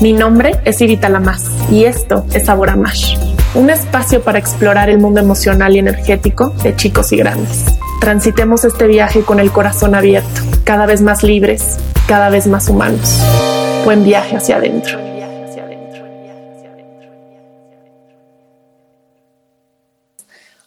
Mi nombre es Irita Lamas y esto es Sabor a Mash, un espacio para explorar el mundo emocional y energético de chicos y grandes. Transitemos este viaje con el corazón abierto, cada vez más libres, cada vez más humanos. Buen viaje hacia adentro.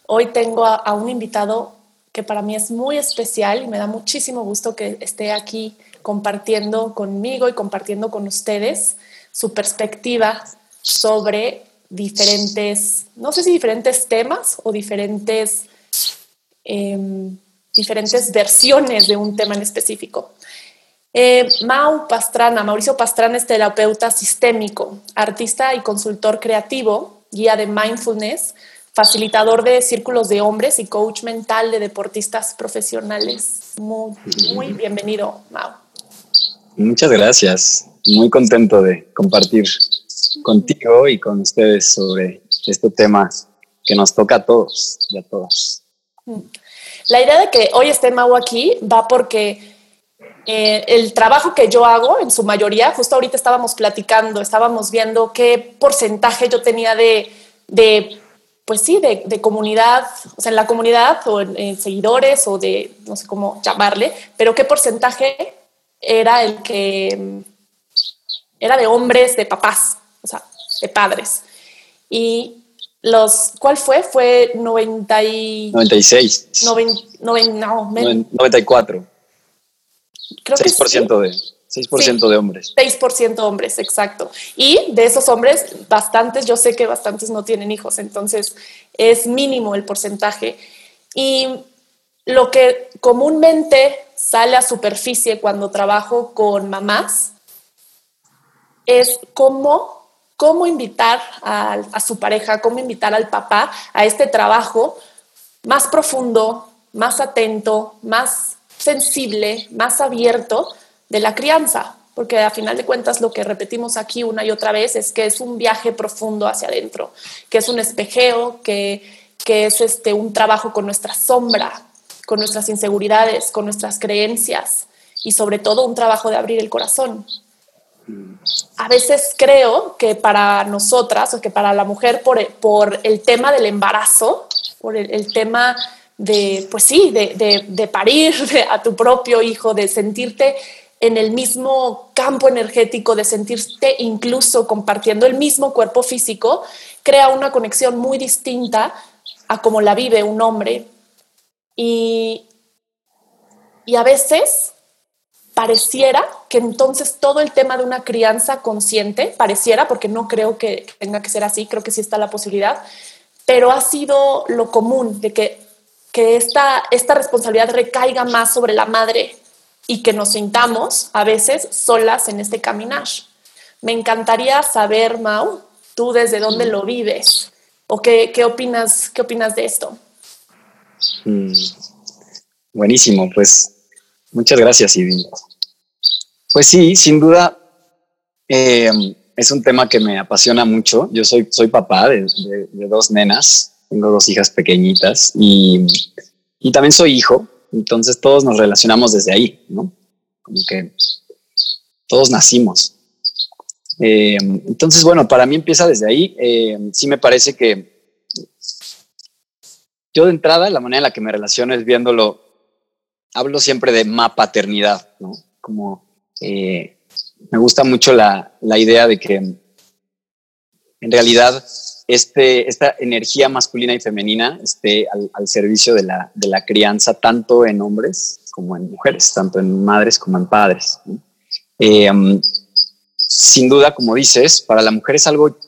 Hoy tengo a, un invitado que para mí es muy especial y me da muchísimo gusto que esté aquí compartiendo conmigo y compartiendo con ustedes su perspectiva sobre diferentes, no sé si diferentes temas o diferentes, em, diferentes versiones de un tema en específico. Eh, Mau Pastrana, Mauricio Pastrana es terapeuta sistémico, artista y consultor creativo, guía de mindfulness, facilitador de círculos de hombres y coach mental de deportistas profesionales. Muy, muy bienvenido, Mau. Muchas gracias. Muy contento de compartir contigo y con ustedes sobre este tema que nos toca a todos y a todas. La idea de que hoy esté Mau aquí va porque eh, el trabajo que yo hago, en su mayoría, justo ahorita estábamos platicando, estábamos viendo qué porcentaje yo tenía de, de pues sí, de, comunidad, o sea, en la comunidad o en, seguidores o de, no sé cómo llamarle, pero qué porcentaje era el que era de hombres, de papás, o sea, de padres. Y los, ¿cuál fue? Fue 90 y, 96. no, 94. Creo 6% que de 6% de hombres. 6% hombres, exacto. Y de esos hombres, bastantes, yo sé que bastantes no tienen hijos, entonces es mínimo el porcentaje. Y lo que comúnmente sale a superficie cuando trabajo con mamás es cómo, cómo invitar a, su pareja, cómo invitar al papá a este trabajo más profundo, más atento, más sensible, más abierto de la crianza, porque a final de cuentas lo que repetimos aquí una y otra vez es que es un viaje profundo hacia adentro, que es un espejeo, que, que es este, un trabajo con nuestra sombra, con nuestras inseguridades, con nuestras creencias y sobre todo un trabajo de abrir el corazón. A veces creo que para nosotras o que para la mujer por, el tema del embarazo, por el, tema de, pues sí, de, de, de parir a tu propio hijo, de sentirte en el mismo campo energético, de sentirte incluso compartiendo el mismo cuerpo físico, crea una conexión muy distinta a como la vive un hombre. Y, y a veces pareciera que entonces todo el tema de una crianza consciente, pareciera, porque no creo que tenga que ser así, creo que sí está la posibilidad, pero ha sido lo común de que, que esta, esta responsabilidad recaiga más sobre la madre y que nos sintamos a veces solas en este caminar. Me encantaría saber, Mau, tú desde dónde lo vives o qué, qué opinas, qué opinas de esto. Mm, buenísimo, pues muchas gracias, Ivy. Pues sí, sin duda em, es un tema que me apasiona mucho. Yo soy, soy papá de, de, dos nenas, tengo dos hijas pequeñitas y, y también soy hijo. Entonces todos nos relacionamos desde ahí, ¿no? Como que todos nacimos. Eh, entonces, bueno, para mí empieza desde ahí. Eh, sí me parece que yo de entrada, la manera en la que me relaciono es viéndolo, hablo siempre de paternidad, ¿no? Como eh, me gusta mucho la, la idea de que en realidad este, esta energía masculina y femenina esté al, servicio de la, de la, crianza, tanto en hombres como en mujeres, tanto en madres como en padres. Eh, um, sin duda, como dices, para la mujer es algo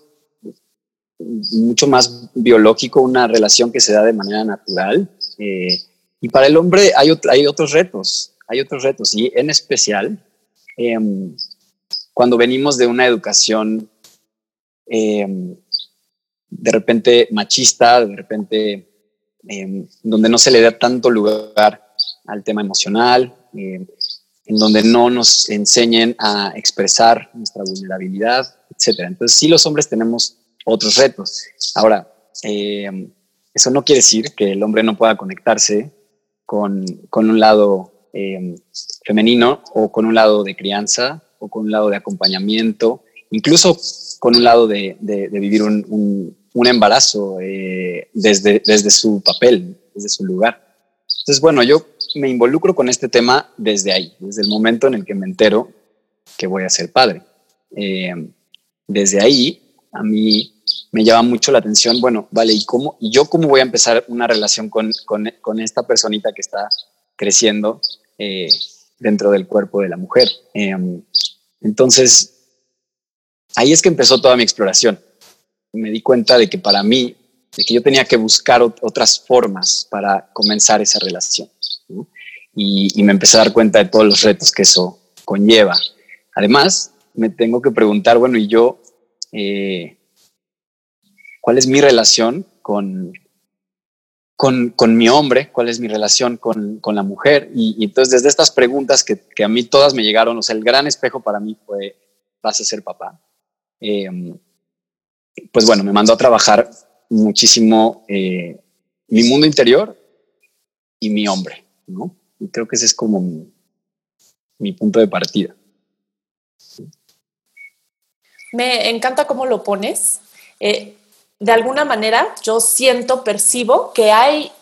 mucho más biológico, una relación que se da de manera natural. Eh, y para el hombre hay, hay otros retos, hay otros retos, y en especial em, cuando venimos de una educación em, de repente machista, de repente em, donde no se le da tanto lugar al tema emocional, em, en donde no nos enseñen a expresar nuestra vulnerabilidad, etc. Entonces sí los hombres tenemos otros retos. Ahora, eso no quiere decir que el hombre no pueda conectarse con, con un lado femenino o con un lado de crianza o con un lado de acompañamiento incluso con un lado de, vivir un, embarazo eh, desde, desde su papel, desde su lugar. Entonces, bueno, yo me involucro con este tema desde ahí, desde el momento en el que me entero que voy a ser padre. Eh, desde ahí, a mí me llama mucho la atención, bueno, vale, ¿y cómo? ¿Y yo cómo voy a empezar una relación con, con, esta personita que está creciendo eh, dentro del cuerpo de la mujer? Em, entonces, ahí es que empezó toda mi exploración. Me di cuenta de que para mí, de que yo tenía que buscar otras formas para comenzar esa relación. Y, me empecé a dar cuenta de todos los retos que eso conlleva. Además, me tengo que preguntar, bueno, ¿y yo eh, cuál es mi relación con, con, mi hombre, cuál es mi relación con, la mujer. Y, entonces desde estas preguntas que, a mí todas me llegaron, o sea, el gran espejo para mí fue, vas a ser papá. Em, pues bueno, me mandó a trabajar muchísimo eh, mi mundo interior y mi hombre, ¿no? Y creo que ese es como mi punto de partida. Me encanta cómo lo pones. Eh, de alguna manera yo siento, percibo que hay,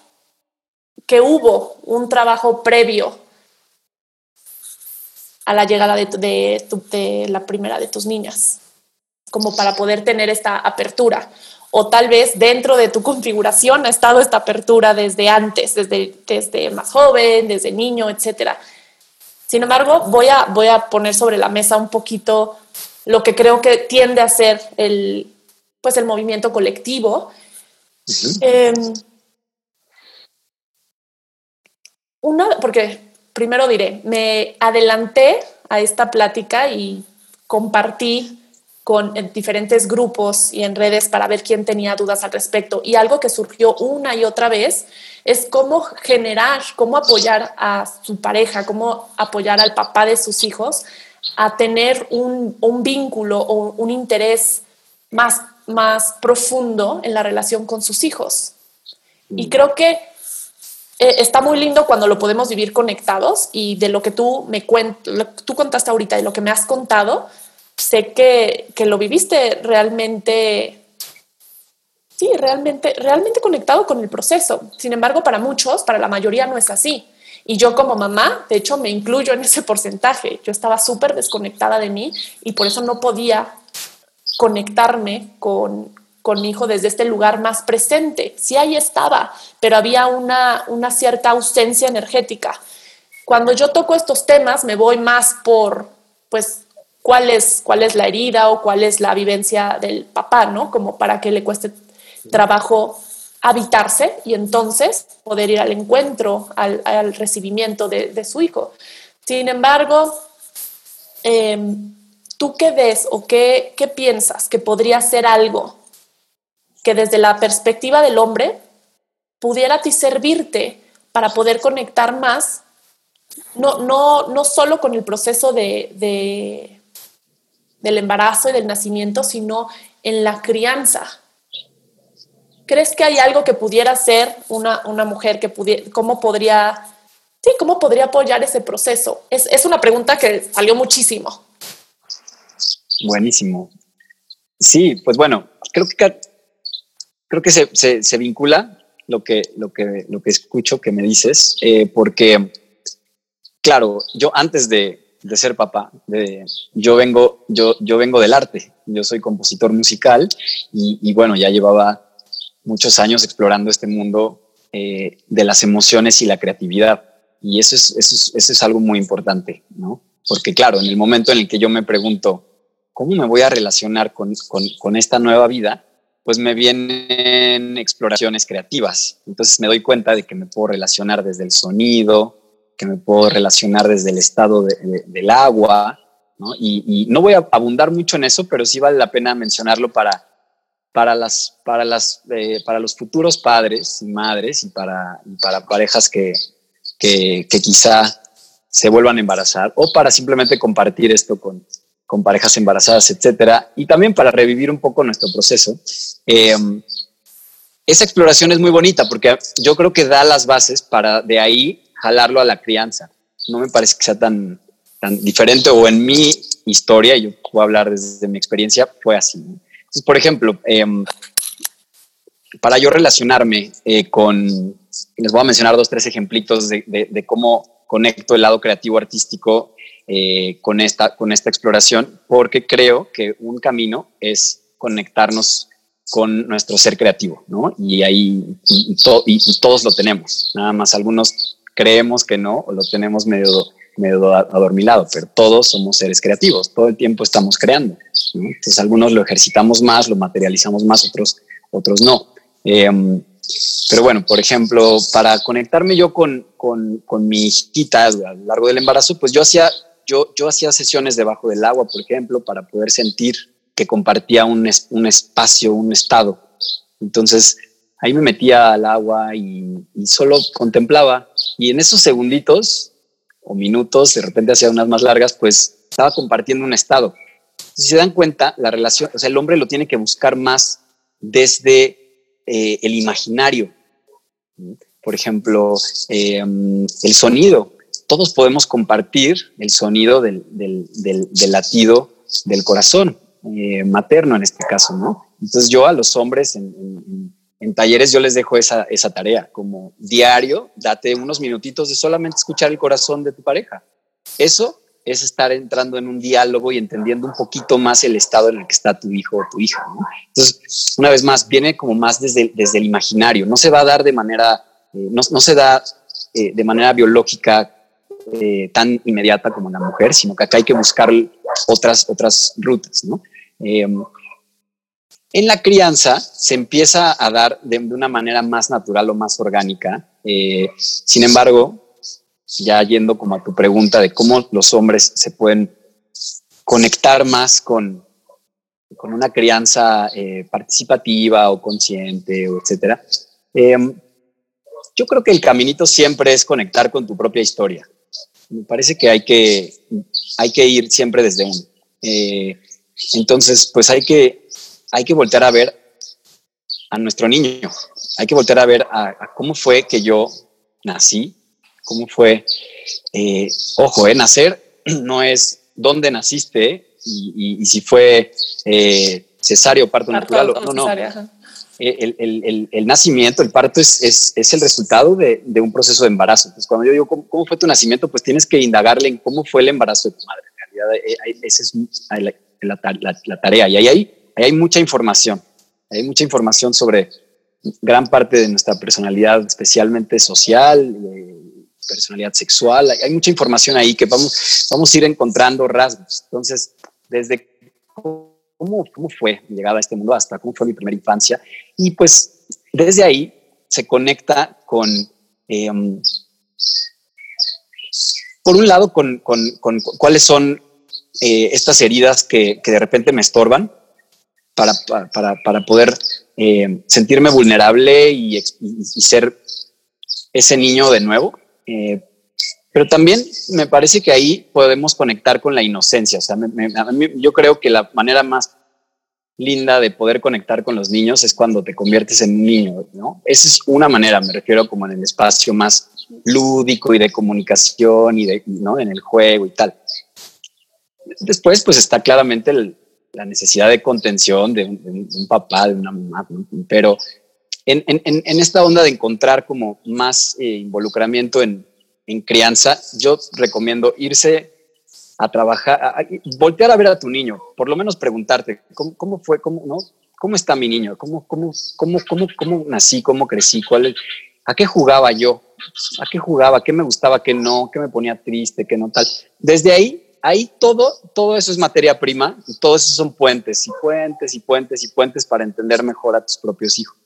que hubo un trabajo previo a la llegada de, la primera de tus niñas, como para poder tener esta apertura. O tal vez dentro de tu configuración ha estado esta apertura desde antes, desde, desde más joven, desde niño, etc. Sin embargo, voy a, voy a poner sobre la mesa un poquito lo que creo que tiende a ser el, pues el movimiento colectivo. Em, una, porque primero diré, me adelanté a esta plática y compartí con diferentes grupos y en redes para ver quién tenía dudas al respecto. Y algo que surgió una y otra vez es cómo generar, cómo apoyar a su pareja, cómo apoyar al papá de sus hijos a tener un, un vínculo o un interés más más profundo en la relación con sus hijos. Y mm. creo que eh, está muy lindo cuando lo podemos vivir conectados y de lo que tú me cuentas, tú contaste ahorita, de lo que me has contado, sé que, que lo viviste realmente, sí, realmente, realmente conectado con el proceso. Sin embargo, para muchos, para la mayoría no es así. Y yo como mamá, de hecho, me incluyo en ese porcentaje. Yo estaba súper desconectada de mí y por eso no podía conectarme con, mi hijo desde este lugar más presente. Sí, ahí estaba, pero había una, una cierta ausencia energética. Cuando yo toco estos temas, me voy más por, pues, cuál es, cuál es la herida o cuál es la vivencia del papá, ¿no? Como para que le cueste trabajo habitarse y entonces poder ir al encuentro, al, recibimiento de, su hijo. Sin embargo, em, ¿tú qué ves o qué, piensas que podría ser algo que desde la perspectiva del hombre pudiera ti servirte para poder conectar más, no, no, no solo con el proceso de, del embarazo y del nacimiento, sino en la crianza? ¿Crees que hay algo que pudiera ser una, mujer que pudiera, cómo podría, sí, cómo podría apoyar ese proceso? Es, es una pregunta que salió muchísimo. Buenísimo. Sí, pues bueno, creo que, creo que se, vincula lo que, lo, que, lo que escucho que me dices, eh, porque, claro, yo antes de, ser papá, de, yo, vengo, yo, yo vengo del arte, yo soy compositor musical y, bueno, ya llevaba muchos años explorando este mundo eh, de las emociones y la creatividad. Y eso es, eso es, eso es algo muy importante, ¿no? Porque claro, en el momento en el que yo me pregunto, ¿cómo me voy a relacionar con, esta nueva vida? Pues me vienen exploraciones creativas. Entonces me doy cuenta de que me puedo relacionar desde el sonido, que me puedo relacionar desde el estado del agua, Y, no voy a abundar mucho en eso, pero sí vale la pena mencionarlo para, para, las, para, las, eh, para los futuros padres y madres y para, para parejas que, que, que, quizá se vuelvan a embarazar o para simplemente compartir esto con, con parejas embarazadas, etcétera, y también para revivir un poco nuestro proceso. Eh, esa exploración es muy bonita porque yo creo que da las bases para de ahí jalarlo a la crianza. No me parece que sea tan, tan diferente o en mi historia, yo puedo hablar desde mi experiencia, fue así. Entonces, por ejemplo, em, para yo relacionarme eh, con, les voy a mencionar dos, tres ejemplitos de, de, cómo conecto el lado creativo artístico eh, con, esta, con esta exploración, porque creo que un camino es conectarnos con nuestro ser creativo, ¿no? Y ahí, y, y, todos lo tenemos, nada más algunos creemos que no o lo tenemos medio, medio adormilado, pero todos somos seres creativos, todo el tiempo estamos creando. Entonces algunos lo ejercitamos más, lo materializamos más, otros, otros no. Em, pero bueno, por ejemplo, para conectarme yo con, con, con, mi hijita a lo largo del embarazo, pues yo hacía, yo, yo hacía sesiones debajo del agua, por ejemplo, para poder sentir que compartía un, un espacio, un estado. Entonces, ahí me metía al agua y, solo contemplaba. Y en esos segunditos o minutos, de repente hacía unas más largas, pues estaba compartiendo un estado. Si se dan cuenta, la relación, o sea, el hombre lo tiene que buscar más desde eh, el imaginario. Por ejemplo, em, el sonido. Todos podemos compartir el sonido del, latido del corazón eh, materno en este caso, ¿no? Entonces yo a los hombres en, talleres yo les dejo esa, esa tarea, como diario, date unos minutitos de solamente escuchar el corazón de tu pareja. Eso es estar entrando en un diálogo y entendiendo un poquito más el estado en el que está tu hijo o tu hija. Entonces, una vez más, viene como más desde, desde el imaginario, no se va a dar de manera, eh, no, no, se da eh, de manera biológica eh, tan inmediata como la mujer, sino que acá hay que buscar otras, otras rutas. ¿no? Em, en la crianza se empieza a dar de, una manera más natural o más orgánica. sin embargo, ya yendo como a tu pregunta de cómo los hombres se pueden conectar más con, con una crianza eh, participativa o consciente, o etcétera. Em, yo creo que el caminito siempre es conectar con tu propia historia. Me parece que hay que, hay que ir siempre desde uno. Eh, entonces, pues hay que, hay que voltear a ver a nuestro niño. Hay que voltear a ver a cómo fue que yo nací, cómo fue. Eh, ojo, eh, nacer no es dónde naciste y, si fue eh, cesárea o parto, natural. no, no. Eh, el, nacimiento, el parto es, es, el resultado de, un proceso de embarazo. Entonces, cuando yo digo ¿cómo, fue tu nacimiento, pues tienes que indagarle en cómo fue el embarazo de tu madre. En realidad, esa es la, tarea. Y ahí hay, hay mucha información. Hay mucha información sobre gran parte de nuestra personalidad, especialmente social, personalidad sexual, hay, mucha información ahí que vamos, vamos a ir encontrando rasgos. Entonces, desde cómo, fue llegada a este mundo hasta cómo fue mi primera infancia. Y pues desde ahí se conecta con, em, por un lado, con, con, cuáles son eh, estas heridas que, que, de repente me estorban para, para, para poder eh, sentirme vulnerable y, y, ser ese niño de nuevo. Eh, pero también me parece que ahí podemos conectar con la inocencia. O sea, yo creo que la manera más linda de poder conectar con los niños es cuando te conviertes en un niño, ¿no? Esa es una manera, me refiero como en el espacio más lúdico y de comunicación y de, ¿no? En el juego y tal. Después, pues está claramente la necesidad de contención de un, papá, de una mamá, pero en, esta onda de encontrar como más eh, involucramiento en, crianza, yo recomiendo irse a trabajar, voltear a ver a tu niño, por lo menos preguntarte cómo, fue, cómo, ¿no? ¿Cómo está mi niño? ¿Cómo, cómo, cómo, cómo, cómo nací? ¿Cómo crecí? ¿Cuál ¿A qué jugaba yo? ¿A qué jugaba? ¿Qué me gustaba? ¿Qué no? ¿Qué me ponía triste? ¿Qué no tal? Desde ahí, ahí todo, todo eso es materia prima y todo eso son puentes y puentes y puentes y puentes para entender mejor a tus propios hijos.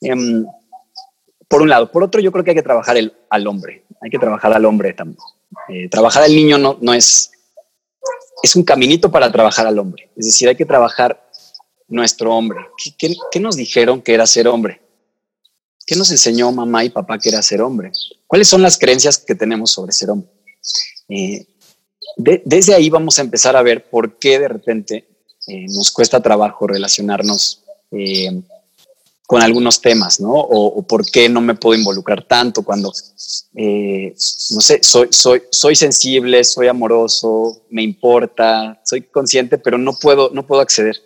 Em, por un lado. Por otro, yo creo que hay que trabajar al hombre. Hay que trabajar al hombre también. Eh, trabajar al niño no, no es... Es un caminito para trabajar al hombre. Es decir, hay que trabajar nuestro hombre. ¿Qué, qué, nos dijeron que era ser hombre? ¿Qué nos enseñó mamá y papá que era ser hombre? ¿Cuáles son las creencias que tenemos sobre ser hombre? Eh, desde ahí vamos a empezar a ver por qué de repente eh, nos cuesta trabajo relacionarnos con algunos temas, ¿no? O, por qué no me puedo involucrar tanto cuando, eh, no sé, soy, soy, soy sensible, soy amoroso, me importa, soy consciente, pero no puedo, no puedo acceder.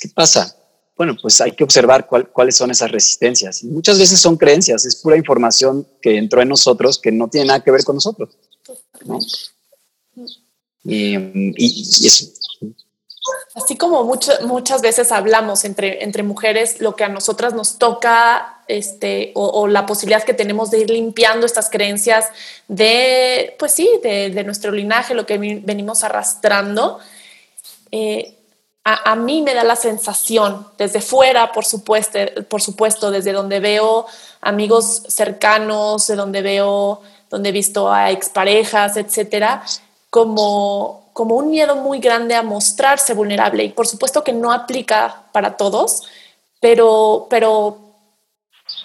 ¿Qué pasa? Bueno, pues hay que observar cuáles son esas resistencias. Y muchas veces son creencias, es pura información que entró en nosotros que no tiene nada que ver con nosotros. ¿no? Y, y, eso, Así como muchas veces hablamos entre, entre mujeres, lo que a nosotras nos toca, este, o, la posibilidad que tenemos de ir limpiando estas creencias de, pues sí, de, nuestro linaje, lo que venimos arrastrando, eh, a, mí me da la sensación, desde fuera, por supuesto, por supuesto, desde donde veo amigos cercanos, de donde veo, donde he visto a exparejas, etcétera, como como un miedo muy grande a mostrarse vulnerable y por supuesto que no aplica para todos, pero, pero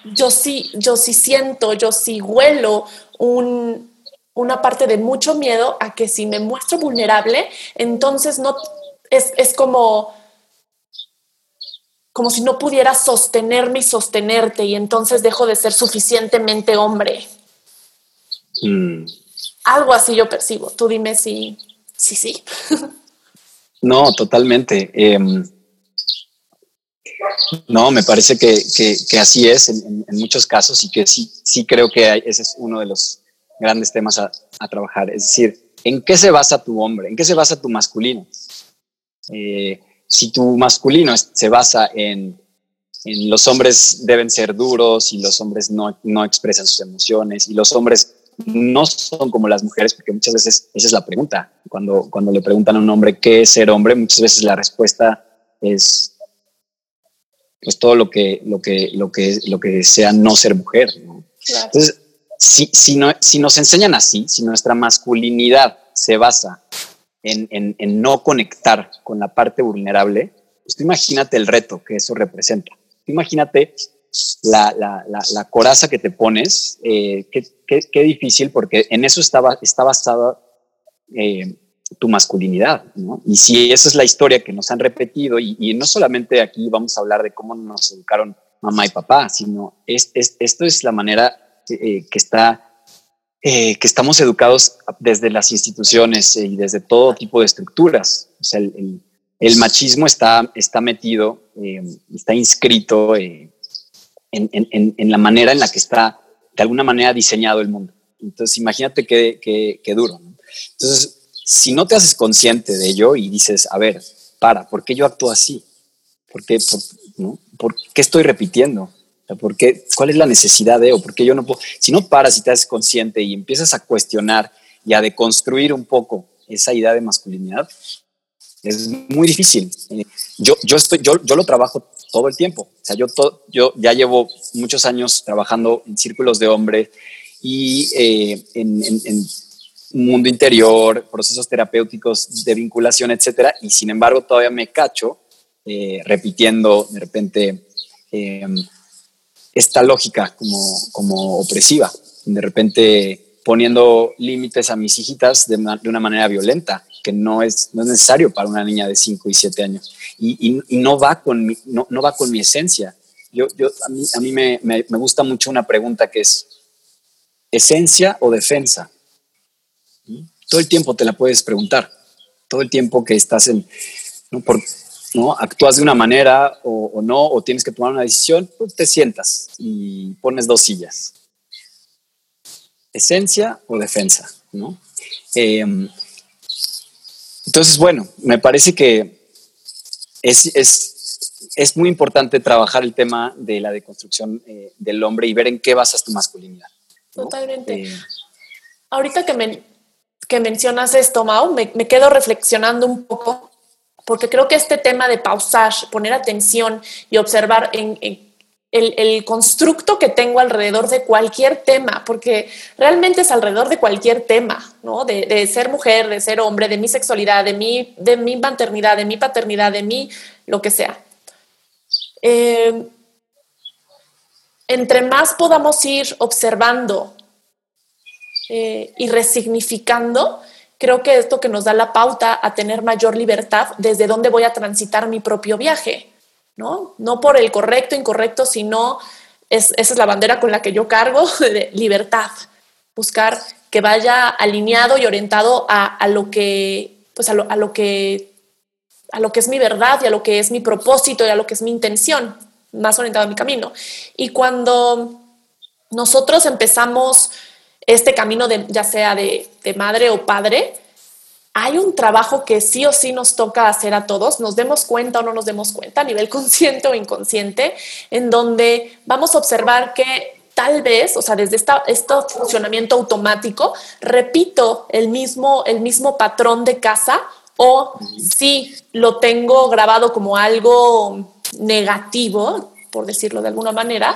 yo sí, yo sí siento, yo sí huelo una parte de mucho miedo a que si me muestro vulnerable, entonces no es, es como como si no pudiera sostenerme y sostenerte y entonces dejo de ser suficientemente hombre. Mm. Algo así yo percibo. Tú dime si, sí, sí. no, totalmente. Em, no, me parece que, así es en, muchos casos y que sí, sí creo que ese es uno de los grandes temas a, trabajar. Es decir, ¿en qué se basa tu hombre? ¿En qué se basa tu masculino? Eh, si tu masculino se basa en, los hombres deben ser duros y los hombres no, no expresan sus emociones y los hombres no son como las mujeres, porque muchas veces esa es la pregunta. Cuando, cuando le preguntan a un hombre qué es ser hombre, muchas veces la respuesta es pues todo lo que, lo que, lo que, lo que sea no ser mujer. Entonces, si, si, no, si nos enseñan así, si nuestra masculinidad se basa en, en, en no conectar con la parte vulnerable, pues tú imagínate el reto que eso representa. imagínate la, la, la, coraza que te pones, eh, qué, difícil, porque en eso está, está basada eh, tu masculinidad, ¿no? Y si esa es la historia que nos han repetido, y, no solamente aquí vamos a hablar de cómo nos educaron mamá y papá, sino es, esto es la manera eh, que está que estamos educados desde las instituciones y desde todo tipo de estructuras. O sea, el, el, machismo está, está metido, está inscrito en, en, la manera en la que está de alguna manera diseñado el mundo. Entonces, imagínate qué, qué, duro. Entonces, si no te haces consciente de ello y dices, a ver, para, ¿por qué yo actúo así? ¿Por qué, no? ¿Por qué estoy repitiendo? ¿Por qué, ¿Cuál es la necesidad de, o por qué yo no puedo? Si no paras y te haces consciente y empiezas a cuestionar y a deconstruir un poco esa idea de masculinidad, es muy difícil. Eh, yo, yo, estoy, yo, yo lo trabajo todo el tiempo. O sea, yo, yo ya llevo muchos años trabajando en círculos de hombres y eh, en, en, mundo interior, procesos terapéuticos de vinculación, etcétera, y sin embargo todavía me cacho eh, repitiendo de repente em, esta lógica como, como opresiva, de repente poniendo límites a mis hijitas de de una manera violenta que no es, no es necesario para una niña de 5 y 7 años. Y, y, no, va con mi, no, no, va con mi esencia. Yo, yo, a mí, a mí me, me, me, gusta mucho una pregunta que es, ¿esencia o defensa? Todo el tiempo te la puedes preguntar. Todo el tiempo que estás en, ¿no? Por, ¿no? Actúas de una manera o, o, no, o tienes que tomar una decisión, pues te sientas y pones dos sillas. ¿Esencia o defensa? ¿no? Eh, entonces, bueno, me parece que es, es, muy importante trabajar el tema de la deconstrucción eh, del hombre y ver en qué basas tu masculinidad. Totalmente. Eh, Ahorita que, que mencionas esto, Mau, me, me quedo reflexionando un poco porque creo que este tema de pausar, poner atención y observar en, en el, constructo que tengo alrededor de cualquier tema, porque realmente es alrededor de cualquier tema, ¿no? De, ser mujer, de ser hombre, de mi sexualidad, de mi, de mi maternidad, de mi paternidad, de mi lo que sea. Eh, entre más podamos ir observando eh, y resignificando, creo que esto que nos da la pauta a tener mayor libertad desde dónde voy a transitar mi propio viaje. ¿No? No por el correcto, incorrecto, sino esa es la bandera con la que yo cargo, de libertad, buscar que vaya alineado y orientado a, lo que, pues a lo, a lo que, a lo que es mi verdad y a lo que es mi propósito y a lo que es mi intención, más orientado a mi camino. Y cuando nosotros empezamos este camino de, ya sea de, de madre o padre, hay un trabajo que sí o sí nos toca hacer a todos, nos demos cuenta o no nos demos cuenta, a nivel consciente o inconsciente, en donde vamos a observar que tal vez, o sea, desde esta, este funcionamiento automático, repito el mismo, el mismo patrón de casa o si lo tengo grabado como algo negativo, por decirlo de alguna manera,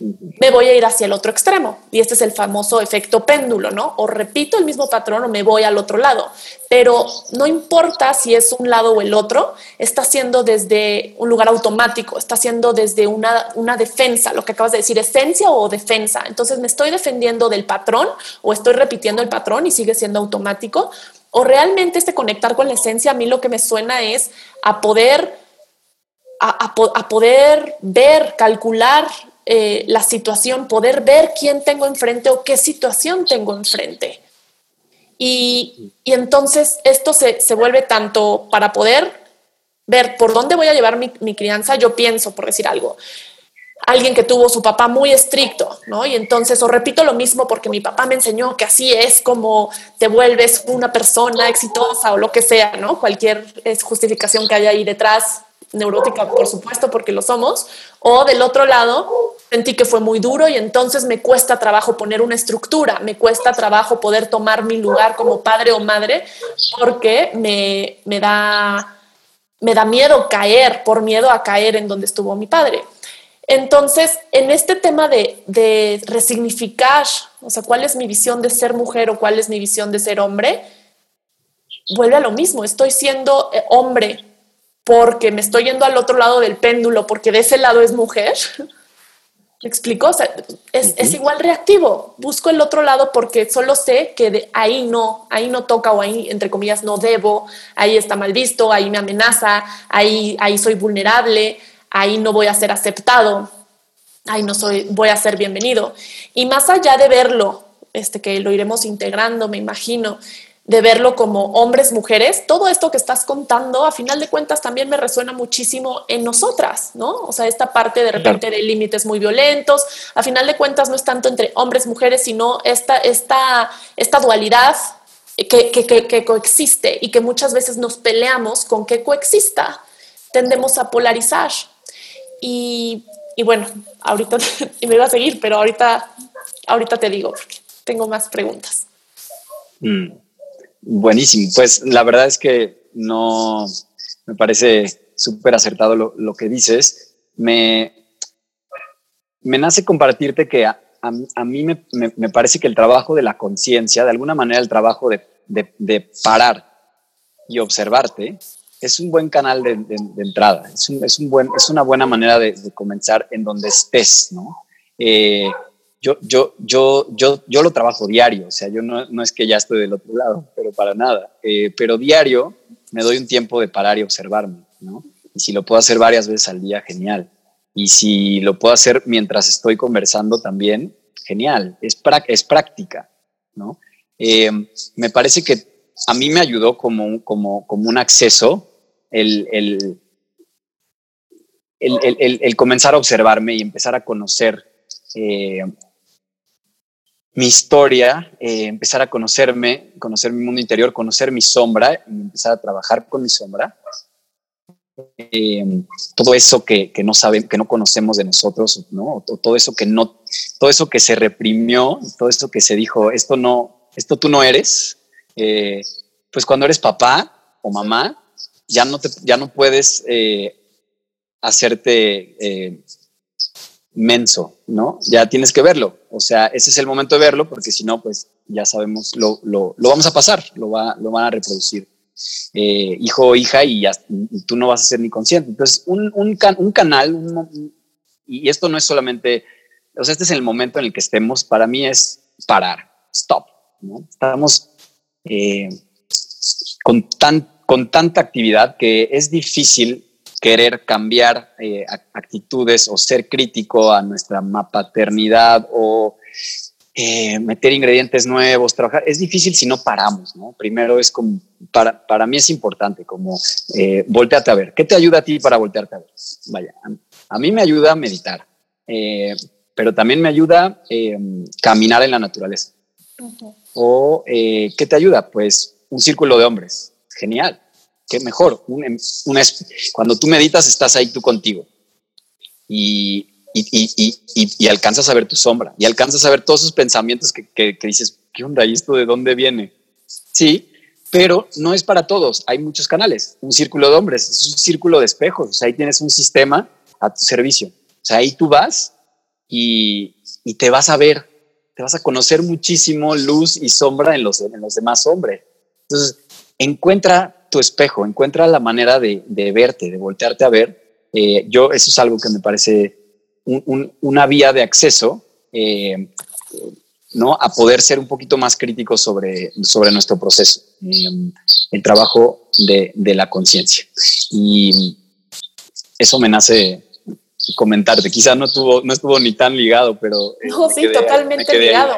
me voy a ir hacia el otro extremo. Y este es el famoso efecto péndulo, ¿no? O repito el mismo patrón o me voy al otro lado. Pero no importa si es un lado o el otro, está siendo desde un lugar automático, está siendo desde una, una defensa, lo que acabas de decir, esencia o defensa. Entonces me estoy defendiendo del patrón o estoy repitiendo el patrón y sigue siendo automático. O realmente este conectar con la esencia, a mí lo que me suena es a poder a, a, poder ver, calcular eh, la situación, poder ver quién tengo enfrente o qué situación tengo enfrente. Y, entonces esto se, vuelve tanto para poder ver por dónde voy a llevar mi, mi, crianza, yo pienso, por decir algo, alguien que tuvo su papá muy estricto, ¿no? Y entonces, o repito lo mismo porque mi papá me enseñó que así es como te vuelves una persona exitosa o lo que sea, ¿no? Cualquier justificación que haya ahí detrás, neurótica, por supuesto, porque lo somos, o del otro lado, sentí que fue muy duro y entonces me cuesta trabajo poner una estructura, me cuesta trabajo poder tomar mi lugar como padre o madre, porque me, me da, me da miedo caer, por miedo a caer en donde estuvo mi padre. Entonces, en este tema de, de resignificar, o sea, cuál es mi visión de ser mujer o cuál es mi visión de ser hombre, vuelve a lo mismo, estoy siendo eh, hombre porque me estoy yendo al otro lado del péndulo, porque de ese lado es mujer. ¿Me explico? es, igual reactivo. Busco el otro lado porque solo sé que de ahí no, ahí no toca o ahí, entre comillas, no debo, ahí está mal visto, ahí me amenaza, ahí, ahí soy vulnerable, ahí no voy a ser aceptado, ahí no soy, voy a ser bienvenido. Y más allá de verlo, este, que lo iremos integrando, me imagino, de verlo como hombres, mujeres, todo esto que estás contando, a final de cuentas, también me resuena muchísimo en nosotras, ¿no? O sea, esta parte de repente de límites muy violentos, a final de cuentas no es tanto entre hombres, mujeres, sino esta, esta, esta dualidad que, que, coexiste y que muchas veces nos peleamos con que coexista, tendemos a polarizar. Y, y bueno, ahorita, y me iba a seguir, pero ahorita, ahorita te digo, porque tengo más preguntas. Mm. Buenísimo. Pues la verdad es que no me parece súper acertado lo, que dices. Me, me nace compartirte que a, mí me, parece que el trabajo de la conciencia, de alguna manera el trabajo de, parar y observarte, es un buen canal de, entrada. Es, un, es, un buen, es una buena manera de, comenzar en donde estés, ¿no? Eh, yo, yo, yo, yo, yo lo trabajo diario, o sea, yo no, no es que ya estoy del otro lado, pero para nada. Eh, pero diario me doy un tiempo de parar y observarme, ¿no? Y si lo puedo hacer varias veces al día, genial. Y si lo puedo hacer mientras estoy conversando también, genial. Es, es práctica, ¿no? Eh, me parece que a mí me ayudó como, como, como un acceso el, el, el, el, comenzar a observarme y empezar a conocer eh, mi historia, eh, empezar a conocerme, conocer mi mundo interior, conocer mi sombra empezar a trabajar con mi sombra. Eh, todo eso que, que, no saben, que no conocemos de nosotros, ¿no? todo eso que no, todo eso que se reprimió, todo eso que se dijo, esto no, esto tú no eres. Eh, pues cuando eres papá o mamá, ya no te, ya no puedes hacerte menso, ¿no? Ya tienes que verlo. O sea, ese es el momento de verlo porque si no, pues ya sabemos, lo, lo, lo, vamos a pasar, lo, va, lo van a reproducir. Eh, hijo o hija y, ya, tú no vas a ser ni consciente. Entonces, un, un, un canal, y esto no es solamente, o sea, este es el momento en el que estemos, para mí es parar, stop. Estamos eh, con, tan, con tanta actividad que es difícil querer cambiar eh, actitudes o ser crítico a nuestra paternidad o eh, meter ingredientes nuevos, trabajar, es difícil si no paramos, ¿no? Primero es como, para, para mí es importante, como eh, voltearte a ver. ¿Qué te ayuda a ti para voltearte a ver? Vaya, a, mí me ayuda a meditar, eh, pero también me ayuda caminar en la naturaleza. O, ¿qué te ayuda? Pues un círculo de hombres. Genial. Qué mejor. cuando tú meditas, estás ahí tú contigo. Y y, alcanzas a ver tu sombra y alcanzas a ver todos esos pensamientos que, dices, ¿qué onda? ¿Y esto de dónde viene? Sí, pero no es para todos. Hay muchos canales. Un círculo de hombres, es un círculo de espejos. Ahí tienes un sistema a tu servicio. O sea, ahí tú vas y, te vas a ver, te vas a conocer muchísimo luz y sombra en los, en los demás hombres. Entonces, encuentra tu espejo, encuentra la manera de, verte, de voltearte a ver. Eh, yo, eso es algo que me parece una vía de acceso eh, ¿no? a poder ser un poquito más críticos sobre, sobre nuestro proceso, eh, el trabajo de, la conciencia. Y eso me nace comentarte. Quizás no, tuvo, no estuvo ni tan ligado, pero... Eh, no, sí, totalmente ligado.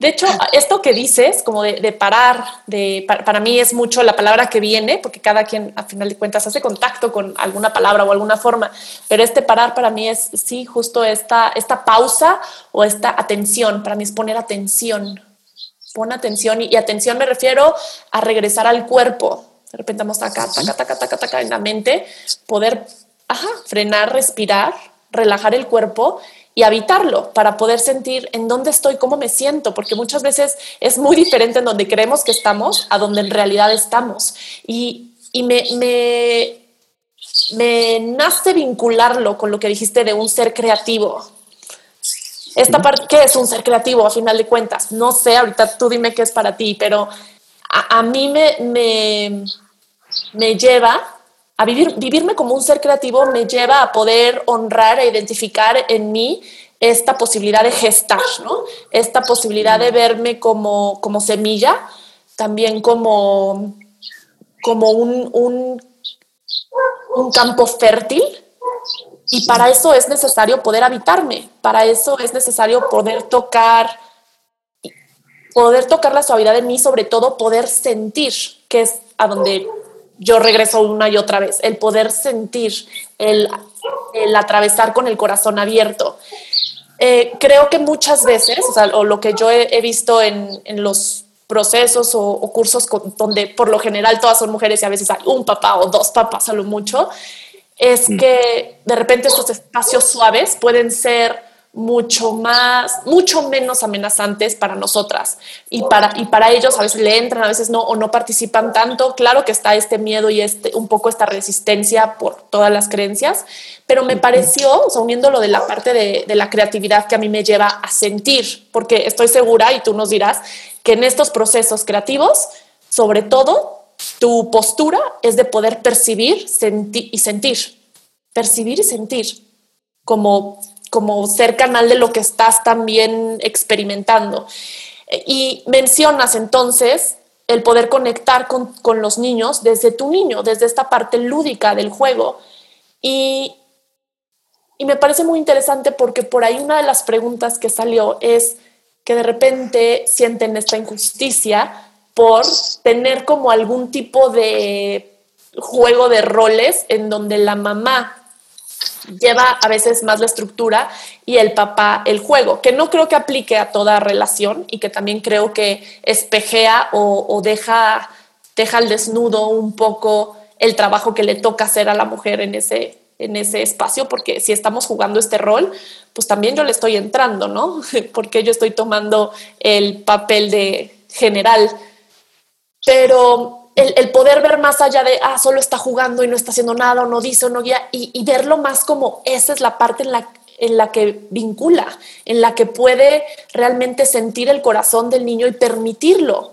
De hecho, esto que dices, como de, parar, de, para, mí es mucho la palabra que viene, porque cada quien a final de cuentas hace contacto con alguna palabra o alguna forma, pero este parar para mí es, sí, justo esta, esta pausa o esta atención, para mí es poner atención, pon atención y, atención me refiero a regresar al cuerpo, de repente vamos acá, taca, taca, taca, taca en la mente, poder frenar, respirar, relajar el cuerpo y habitarlo para poder sentir en dónde estoy, cómo me siento, porque muchas veces es muy diferente en donde creemos que estamos a donde en realidad estamos. Y, y me, me, me nace vincularlo con lo que dijiste de un ser creativo. Esta parte, ¿qué es un ser creativo a final de cuentas? No sé, ahorita tú dime qué es para ti, pero a, a mí me, me, me lleva a vivir, vivirme como un ser creativo me lleva a poder honrar e identificar en mí esta posibilidad de gestar, ¿no? Esta posibilidad de verme como, como semilla, también como, como un, un, un campo fértil. Y para eso es necesario poder habitarme, para eso es necesario poder tocar, poder tocar la suavidad de mí, sobre todo poder sentir, que es a donde yo regreso una y otra vez, el poder sentir, el, atravesar con el corazón abierto. Eh, creo que muchas veces, o, lo que yo he, visto en, los procesos o, cursos donde por lo general todas son mujeres y a veces hay un papá o dos papás a lo mucho, es mm. que de repente estos espacios suaves pueden ser mucho más, mucho menos amenazantes para nosotras y para, y para ellos a veces le entran, a veces no o no participan tanto. Claro que está este miedo y este, un poco esta resistencia por todas las creencias, pero me pareció, o sea, uniéndolo de la parte de, de la creatividad que a mí me lleva a sentir, porque estoy segura y tú nos dirás que en estos procesos creativos, sobre todo, tu postura es de poder percibir sentir y sentir, percibir y sentir como como ser canal de lo que estás también experimentando. Y mencionas entonces el poder conectar con, los niños desde tu niño, desde esta parte lúdica del juego. Y, y me parece muy interesante porque por ahí una de las preguntas que salió es que de repente sienten esta injusticia por tener como algún tipo de juego de roles en donde la mamá lleva a veces más la estructura y el papá el juego, que no creo que aplique a toda relación y que también creo que espejea o, deja, deja al desnudo un poco el trabajo que le toca hacer a la mujer en ese, en ese espacio, porque si estamos jugando este rol, pues también yo le estoy entrando, ¿no? porque yo estoy tomando el papel de general. Pero el, poder ver más allá de, ah, solo está jugando y no está haciendo nada o no dice o no guía, y, verlo más como esa es la parte en la, en la que vincula, en la que puede realmente sentir el corazón del niño y permitirlo.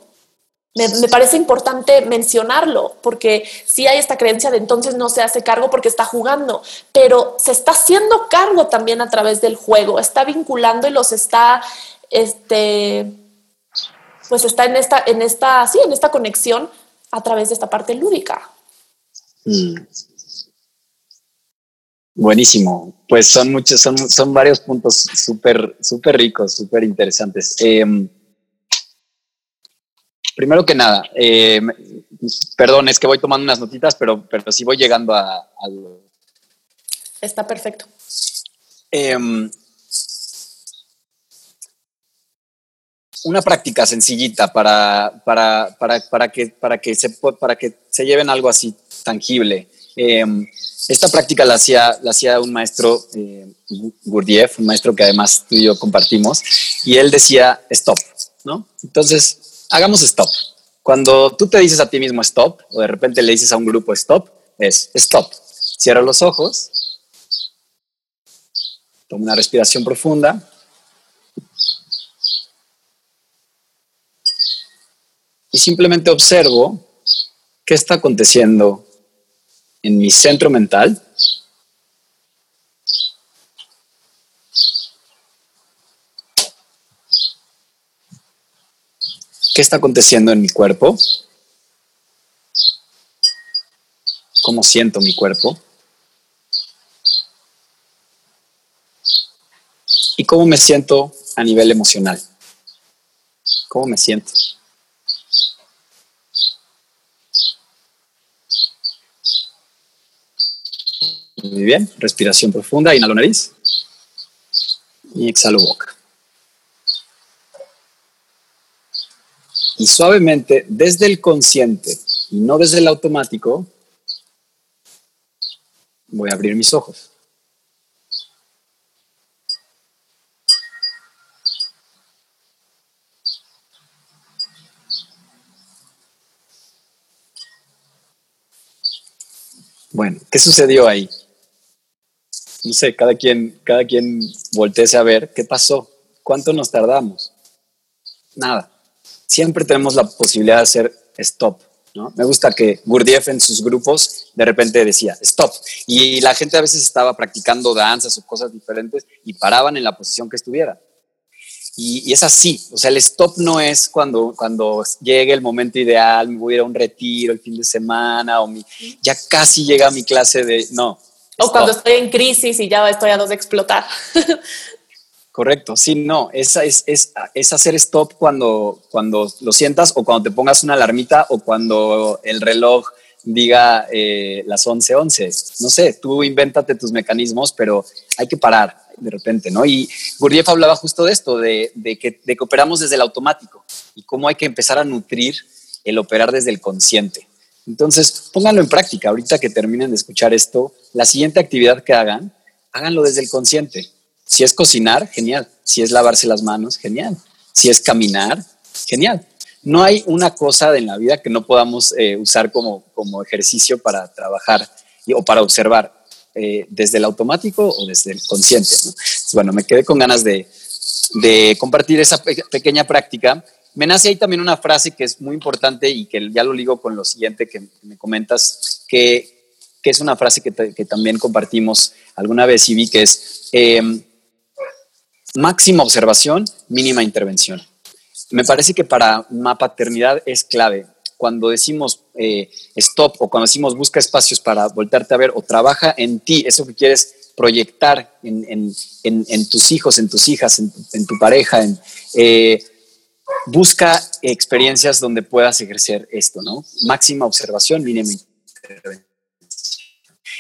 Me, me, parece importante mencionarlo, porque sí hay esta creencia de entonces no se hace cargo porque está jugando, pero se está haciendo cargo también a través del juego, está vinculando y los está, este, pues está en esta, en esta, sí, en esta conexión a través de esta parte lúdica. Mm. Buenísimo. Pues son muchos, son, son varios puntos súper, súper ricos, súper interesantes. Em, primero que nada, eh, perdón, es que voy tomando unas notitas, pero, pero sí voy llegando a, Está perfecto. Em, una práctica sencillita para, para, para, para, que, para, que se, para que se lleven algo así tangible. Em, esta práctica la hacía, la hacía un maestro, eh, Gurdjieff, un maestro que además tú y yo compartimos, y él decía stop, ¿no? Entonces, hagamos stop. Cuando tú te dices a ti mismo stop, o de repente le dices a un grupo stop, es stop. Cierra los ojos, toma una respiración profunda. Y simplemente observo qué está aconteciendo en mi centro mental. ¿Qué está aconteciendo en mi cuerpo? ¿Cómo siento mi cuerpo? ¿Y cómo me siento a nivel emocional? ¿Cómo me siento? Muy bien, respiración profunda, inhalo nariz y exhalo boca. Y suavemente, desde el consciente y no desde el automático, voy a abrir mis ojos. Bueno, ¿qué sucedió ahí? No sé, cada quien, cada quien a ver qué pasó, cuánto nos tardamos. Nada. Siempre tenemos la posibilidad de hacer stop. ¿no? Me gusta que Gurdjieff en sus grupos de repente decía stop. Y la gente a veces estaba practicando danzas o cosas diferentes y paraban en la posición que estuviera. Y, es así, o sea, el stop no es cuando, cuando llegue el momento ideal, me voy a ir a un retiro el fin de semana o ya casi llega mi clase de... No, o cuando estoy en crisis y ya estoy a dos de explotar. Correcto, sí, no, es, es, es, es, hacer stop cuando, cuando lo sientas o cuando te pongas una alarmita o cuando el reloj diga eh, las 11:11. 11. No sé, tú invéntate tus mecanismos, pero hay que parar de repente, ¿no? Y Gurdjieff hablaba justo de esto, de, de, que, de que operamos desde el automático y cómo hay que empezar a nutrir el operar desde el consciente. Entonces, pónganlo en práctica. Ahorita que terminen de escuchar esto, la siguiente actividad que hagan, háganlo desde el consciente. Si es cocinar, genial. Si es lavarse las manos, genial. Si es caminar, genial. No hay una cosa en la vida que no podamos eh, usar como, como ejercicio para trabajar o para observar, eh, desde el automático o desde el consciente. Bueno, me quedé con ganas de, de compartir esa pequeña práctica me nace ahí también una frase que es muy importante y que ya lo ligo con lo siguiente que me comentas, que, que es una frase que, que, también compartimos alguna vez y vi que es em, máxima observación, mínima intervención. Me parece que para una paternidad es clave. Cuando decimos eh, stop o cuando decimos busca espacios para voltearte a ver o trabaja en ti, eso que quieres proyectar en, en, en, tus hijos, en tus hijas, en, tu pareja, en, eh, busca experiencias donde puedas ejercer esto, ¿no? Máxima observación, mínima intervención.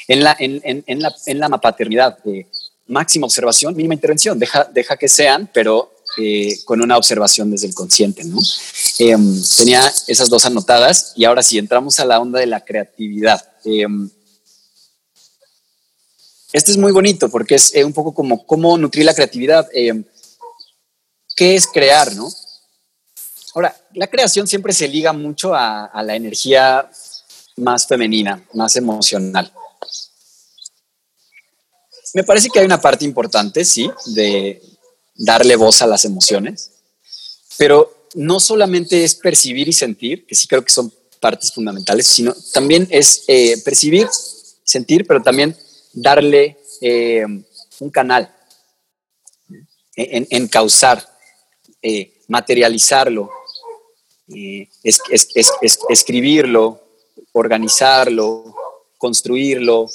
En la, en, en, en la, en la paternidad, eh, máxima observación, mínima intervención. Deja, deja que sean, pero eh, con una observación desde el consciente, ¿no? Em, tenía esas dos anotadas y ahora sí, entramos a la onda de la creatividad. Este es muy bonito porque es eh, un poco como cómo nutrir la creatividad. Em, ¿Qué es crear, no? Ahora, la creación siempre se liga mucho a, la energía más femenina, más emocional. Me parece que hay una parte importante, sí, de darle voz a las emociones, pero no solamente es percibir y sentir, que sí creo que son partes fundamentales, sino también es eh, percibir, sentir, pero también darle eh, un canal, en, encauzar, eh, materializarlo, es, escribirlo, organizarlo, construirlo,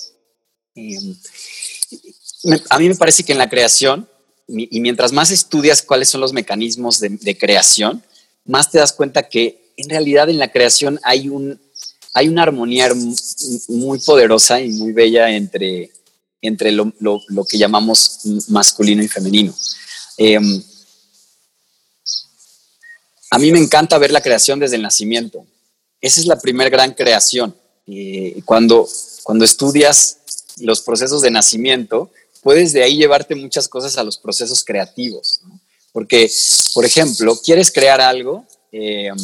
Em, a mí me parece que en la creación, y mientras más estudias cuáles son los mecanismos de, creación, más te das cuenta que en realidad en la creación hay, un, hay una armonía muy poderosa y muy bella entre, entre lo, que llamamos masculino y femenino. Em, a mí me encanta ver la creación desde el nacimiento. Esa es la primera gran creación. Eh, cuando, cuando estudias los procesos de nacimiento, puedes de ahí llevarte muchas cosas a los procesos creativos. Porque, por ejemplo, quieres crear algo, em,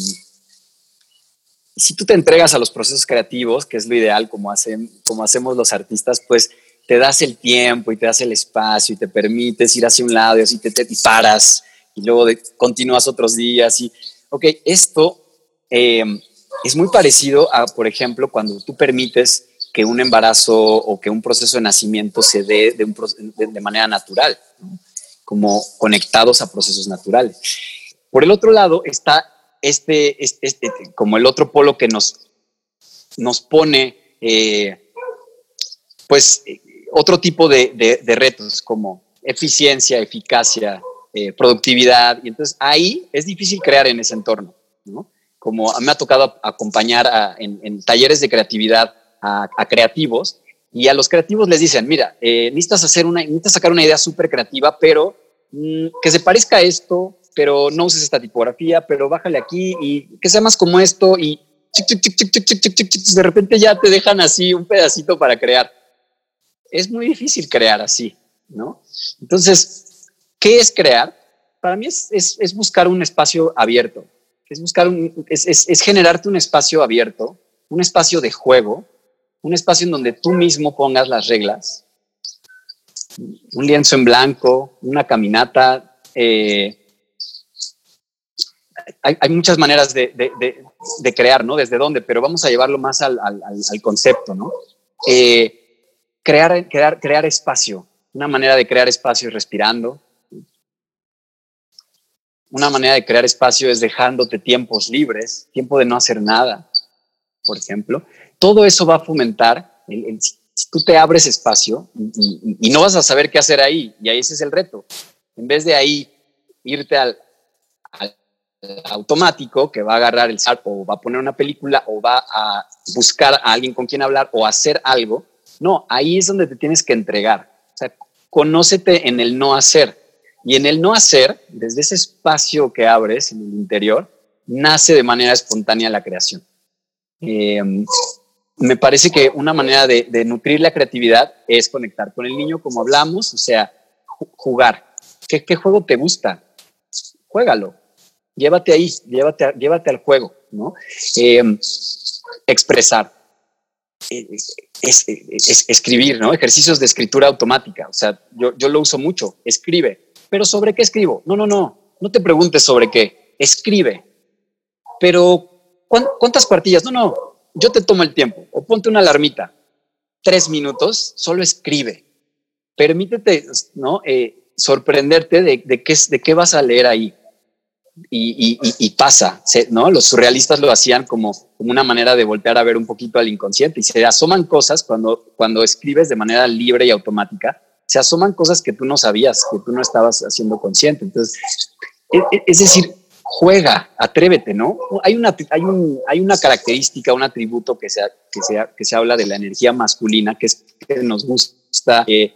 si tú te entregas a los procesos creativos, que es lo ideal como, hacen, como hacemos los artistas, pues te das el tiempo y te das el espacio y te permites ir hacia un lado y así te, te paras y luego continúas otros días y, ok, esto em, es muy parecido a, por ejemplo, cuando tú permites que un embarazo o que un proceso de nacimiento se dé de, manera natural, como conectados a procesos naturales. Por el otro lado está este, este, como el otro polo que nos, nos pone, eh, pues, otro tipo de, retos como eficiencia, eficacia, eh, productividad. Y entonces ahí es difícil crear en ese entorno, ¿no? Como me ha tocado acompañar en talleres de creatividad a, creativos y a los creativos les dicen, mira, eh, necesitas, hacer una, necesitas sacar una idea súper creativa, pero mm, que se parezca a esto, pero no uses esta tipografía, pero bájale aquí y que sea más como esto y de repente ya te dejan así un pedacito para crear. Es muy difícil crear así, ¿no? Entonces, ¿qué es crear? Para mí es, es, buscar un espacio abierto, es buscar un, es, es generarte un espacio abierto, un espacio de juego, un espacio en donde tú mismo pongas las reglas, un lienzo en blanco, una caminata. Eh, hay, muchas maneras de, crear, ¿no? Desde dónde, pero vamos a llevarlo más al, concepto, ¿no? Eh, crear, crear, crear espacio, una manera de crear espacio es respirando. Una manera de crear espacio es dejándote tiempos libres, tiempo de no hacer nada, por ejemplo todo eso va a fomentar, si tú te abres espacio y, no vas a saber qué hacer ahí, y ahí ese es el reto. En vez de ahí irte al, automático que va a agarrar el salto o va a poner una película o va a buscar a alguien con quien hablar o hacer algo, no, ahí es donde te tienes que entregar. O sea, conócete en el no hacer. Y en el no hacer, desde ese espacio que abres en el interior, nace de manera espontánea la creación. Eh, me parece que una manera de, nutrir la creatividad es conectar con el niño, como hablamos, o sea, jugar. ¿Qué, juego te gusta? Juégalo. Llévate ahí, llévate, llévate al juego, ¿no? Em, expresar. Eh, es, escribir, ¿no? Ejercicios de escritura automática. O sea, yo, yo lo uso mucho. Escribe. ¿Pero sobre qué escribo? No, no, no. No te preguntes sobre qué. Escribe. Pero, ¿cuántas cuartillas? No, no yo te tomo el tiempo o ponte una alarmita, tres minutos, solo escribe. Permítete, ¿no? Eh, sorprenderte de, qué, de qué vas a leer ahí. Y, pasa, ¿no? Los surrealistas lo hacían como, como, una manera de voltear a ver un poquito al inconsciente y se asoman cosas cuando, cuando escribes de manera libre y automática, se asoman cosas que tú no sabías, que tú no estabas haciendo consciente. Entonces, e, e, es decir, juega, atrévete, ¿no? Hay una, hay, un, hay una característica, un atributo que se, que, sea, que se habla de la energía masculina, que es que nos gusta eh,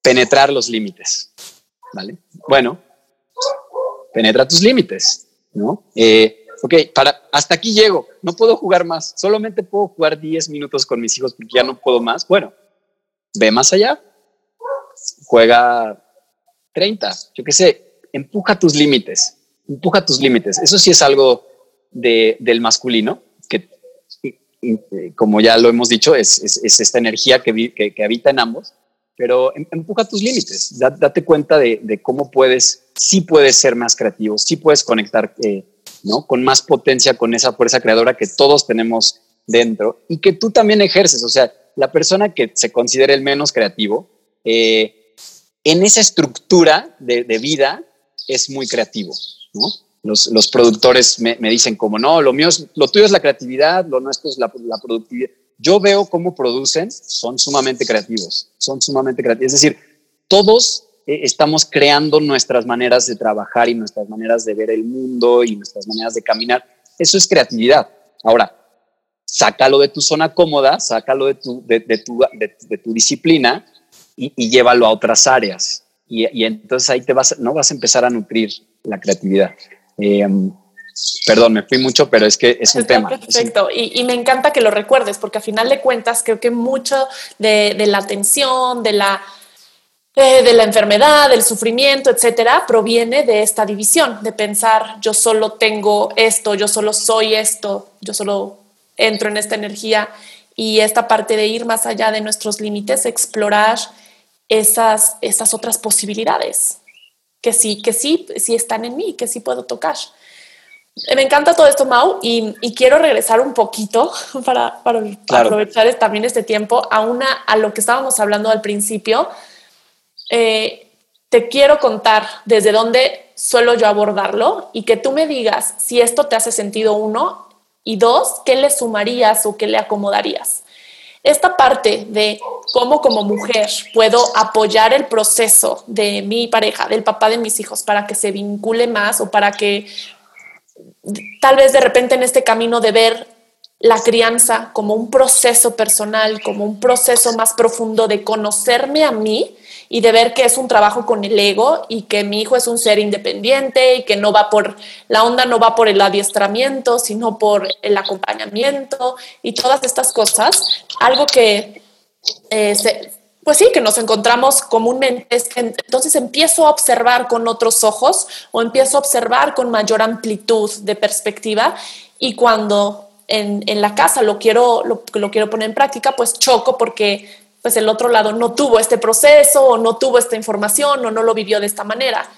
penetrar los límites, ¿vale? Bueno, penetra tus límites, ¿no? Eh, ok, para, hasta aquí llego, no puedo jugar más, solamente puedo jugar 10 minutos con mis hijos porque ya no puedo más. Bueno, ve más allá, juega 30, yo qué sé, empuja tus límites, empuja tus límites. Eso sí es algo del masculino, que como ya lo hemos dicho, es, esta energía que, que, habita en ambos, pero em, empuja tus límites, date cuenta de, cómo puedes, sí puedes ser más creativo, sí puedes conectar eh, con más potencia con esa fuerza creadora que todos tenemos dentro y que tú también ejerces. O sea, la persona que se considere el menos creativo, eh, en esa estructura de, vida es muy creativo, ¿no? Los, productores me, dicen como, no, lo mío es, lo tuyo es la creatividad, lo nuestro es la, la productividad. yo veo cómo producen, son sumamente creativos, son sumamente creativos. Es decir, todos eh, estamos creando nuestras maneras de trabajar y nuestras maneras de ver el mundo y nuestras maneras de caminar. Eso es creatividad. Ahora, sácalo de tu zona cómoda, sácalo de tu, de, tu, de, tu disciplina y, llévalo a otras áreas. Y, entonces ahí te vas, no vas a empezar a nutrir la creatividad. Em, perdón, me fui mucho, pero es que es un tema. Perfecto. Y, me encanta que lo recuerdes, porque a final de cuentas creo que mucho de, la atención, de la, eh, de la enfermedad, del sufrimiento, etcétera, proviene de esta división, de pensar yo solo tengo esto, yo solo soy esto, yo solo entro en esta energía y esta parte de ir más allá de nuestros límites, explorar esas, esas otras posibilidades que sí, que sí, sí están en mí, que sí puedo tocar. Me encanta todo esto, Mau, y, quiero regresar un poquito para, para aprovechar también este tiempo a, una, a lo que estábamos hablando al principio. Eh, te quiero contar desde dónde suelo yo abordarlo y que tú me digas si esto te hace sentido uno y dos, qué le sumarías o qué le acomodarías. Esta parte de cómo como mujer puedo apoyar el proceso de mi pareja, del papá de mis hijos, para que se vincule más o para que tal vez de repente en este camino de ver la crianza como un proceso personal, como un proceso más profundo de conocerme a mí y de ver que es un trabajo con el ego y que mi hijo es un ser independiente y que no va por, la onda no va por el adiestramiento, sino por el acompañamiento y todas estas cosas. Algo que eh, se, pues sí, que nos encontramos comúnmente, es que entonces empiezo a observar con otros ojos o empiezo a observar con mayor amplitud de perspectiva y cuando en, la casa lo quiero, lo, lo quiero poner en práctica, pues choco porque pues el otro lado no tuvo este proceso o no tuvo esta información o no lo vivió de esta manera.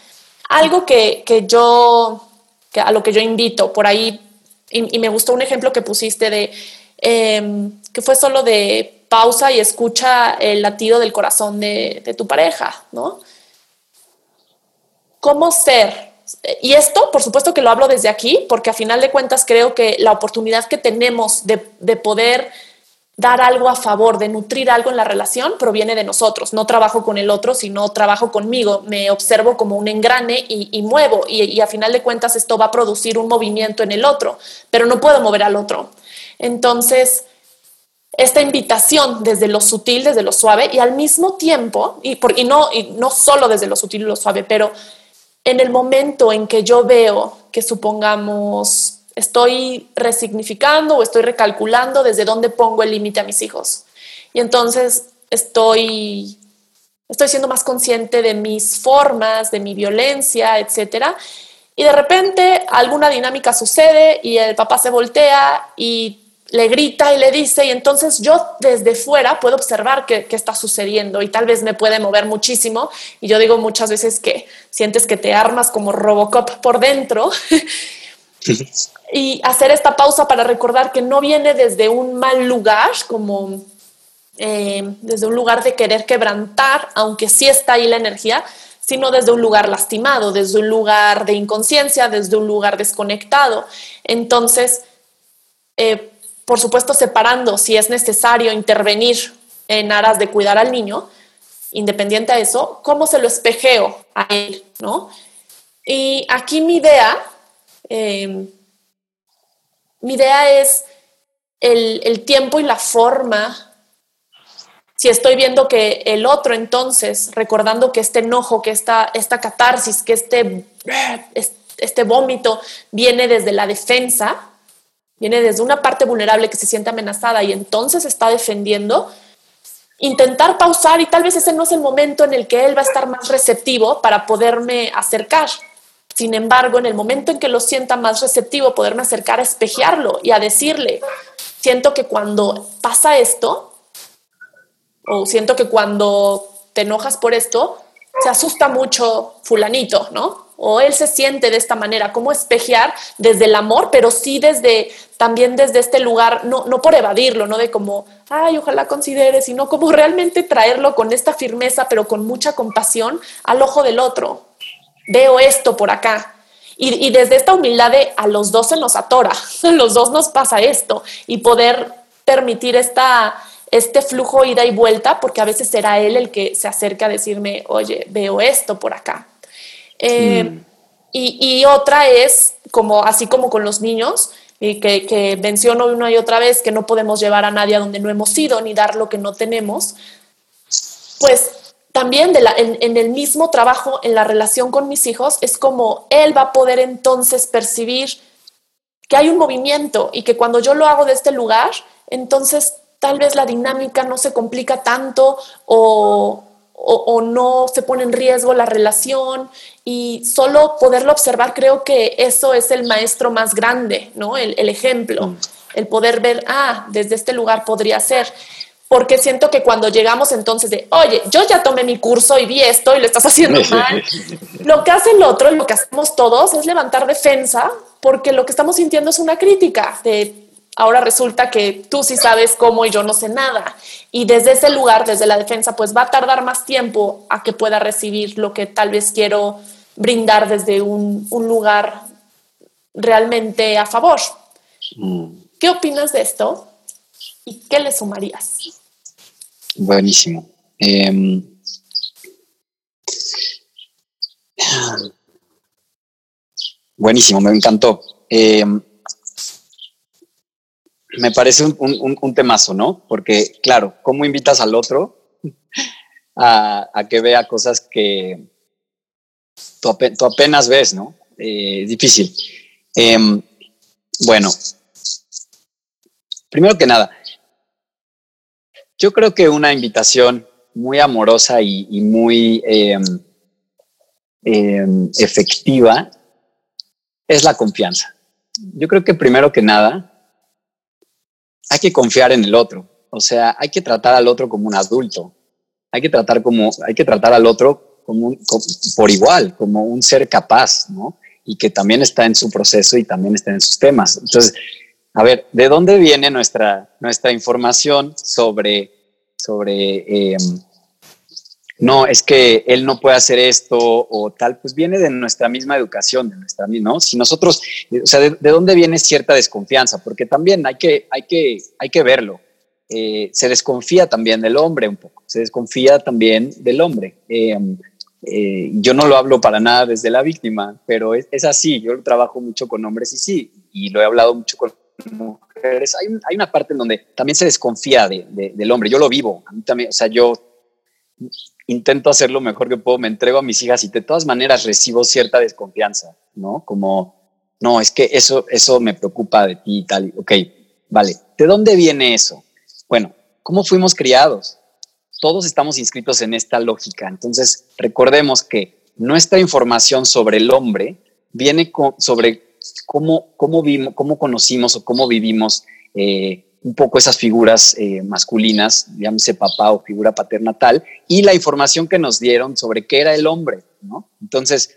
Algo que, yo, que a lo que yo invito por ahí, y, me gustó un ejemplo que pusiste de, em, que fue solo de pausa y escucha el latido del corazón de, tu pareja, ¿no? ¿Cómo ser? Y esto, por supuesto que lo hablo desde aquí, porque a final de cuentas creo que la oportunidad que tenemos de, poder dar algo a favor, de nutrir algo en la relación, proviene de nosotros. No trabajo con el otro, sino trabajo conmigo. Me observo como un engrane y, muevo. Y, a final de cuentas esto va a producir un movimiento en el otro, pero no puedo mover al otro. Entonces, esta invitación desde lo sutil, desde lo suave y al mismo tiempo, y, por, y, no, y no solo desde lo sutil y lo suave, pero en el momento en que yo veo que supongamos estoy resignificando o estoy recalculando desde dónde pongo el límite a mis hijos. Y entonces estoy, estoy siendo más consciente de mis formas, de mi violencia, etcétera. Y de repente alguna dinámica sucede y el papá se voltea y le grita y le dice, y entonces yo desde fuera puedo observar qué, está sucediendo y tal vez me puede mover muchísimo. Y yo digo muchas veces que sientes que te armas como Robocop por dentro. y hacer esta pausa para recordar que no viene desde un mal lugar, como eh, desde un lugar de querer quebrantar, aunque sí está ahí la energía, sino desde un lugar lastimado, desde un lugar de inconsciencia, desde un lugar desconectado. Entonces, eh, por supuesto separando si es necesario intervenir en aras de cuidar al niño, independiente a eso, cómo se lo espejeo a él, ¿no? Y aquí mi idea, em, mi idea es el, tiempo y la forma. Si estoy viendo que el otro entonces, recordando que este enojo, que esta, esta catarsis, que este, este vómito viene desde la defensa, viene desde una parte vulnerable que se siente amenazada y entonces está defendiendo, intentar pausar y tal vez ese no es el momento en el que él va a estar más receptivo para poderme acercar. Sin embargo, en el momento en que lo sienta más receptivo, poderme acercar a espejearlo y a decirle, siento que cuando pasa esto, o siento que cuando te enojas por esto, se asusta mucho fulanito, ¿no? o él se siente de esta manera, cómo espejear desde el amor, pero sí desde también desde este lugar, no, no por evadirlo, no de como, ay, ojalá considere, sino como realmente traerlo con esta firmeza, pero con mucha compasión al ojo del otro. Veo esto por acá. Y, y desde esta humildad de a los dos se nos atora, a los dos nos pasa esto, y poder permitir esta, este flujo ida y vuelta, porque a veces será él el que se acerca a decirme, oye, veo esto por acá. Eh, mm. y, otra es, como, así como con los niños, y que, que, menciono una y otra vez que no podemos llevar a nadie a donde no hemos ido ni dar lo que no tenemos, pues también de la, en, el mismo trabajo, en la relación con mis hijos, es como él va a poder entonces percibir que hay un movimiento y que cuando yo lo hago de este lugar, entonces tal vez la dinámica no se complica tanto o, o, no se pone en riesgo la relación y solo poderlo observar, creo que eso es el maestro más grande, ¿no? El, el ejemplo, mm. el poder ver, ah, desde este lugar podría ser porque siento que cuando llegamos entonces de, oye, yo ya tomé mi curso y vi esto y lo estás haciendo mal, lo que hace el otro, lo que hacemos todos es levantar defensa, porque lo que estamos sintiendo es una crítica de, ahora resulta que tú sí sabes cómo y yo no sé nada. Y desde ese lugar, desde la defensa, pues va a tardar más tiempo a que pueda recibir lo que tal vez quiero brindar desde un, lugar realmente a favor. Mm. ¿Qué opinas de esto? ¿Y qué le sumarías? Buenísimo. Em, buenísimo, me encantó. Em, me parece un, temazo, ¿no? Porque, claro, ¿cómo invitas al otro a, que vea cosas que tú, apenas ves, ¿no? Eh, difícil. Em, bueno, primero que nada, yo creo que una invitación muy amorosa y, muy em, em, efectiva es la confianza. Yo creo que primero que nada hay que confiar en el otro. O sea, hay que tratar al otro como un adulto. Hay que tratar como, hay que tratar al otro como, por igual, como un ser capaz, ¿no? Y que también está en su proceso y también está en sus temas. Entonces, a ver, ¿de dónde viene nuestra, nuestra información sobre, sobre em, no, es que él no puede hacer esto o tal? Pues viene de nuestra misma educación, de nuestra ¿no? Si nosotros, o sea, ¿de, dónde viene cierta desconfianza? Porque también hay que, hay que, hay que verlo. Eh, se desconfía también del hombre un poco, se desconfía también del hombre. Em, eh, yo no lo hablo para nada desde la víctima, pero es, es, así. Yo trabajo mucho con hombres y sí, y lo he hablado mucho con mujeres, hay, hay, una parte en donde también se desconfía de, del hombre. Yo lo vivo, a mí también, o sea, yo intento hacer lo mejor que puedo, me entrego a mis hijas y de todas maneras recibo cierta desconfianza, ¿no? Como, no, es que eso, eso me preocupa de ti y tal. Ok, vale, ¿de dónde viene eso? Bueno, ¿cómo fuimos criados? Todos estamos inscritos en esta lógica. Entonces, recordemos que nuestra información sobre el hombre viene sobre cómo, cómo, vimos, cómo conocimos o cómo vivimos eh, un poco esas figuras eh, masculinas, llámese papá o figura paternatal, y la información que nos dieron sobre qué era el hombre, ¿no? Entonces,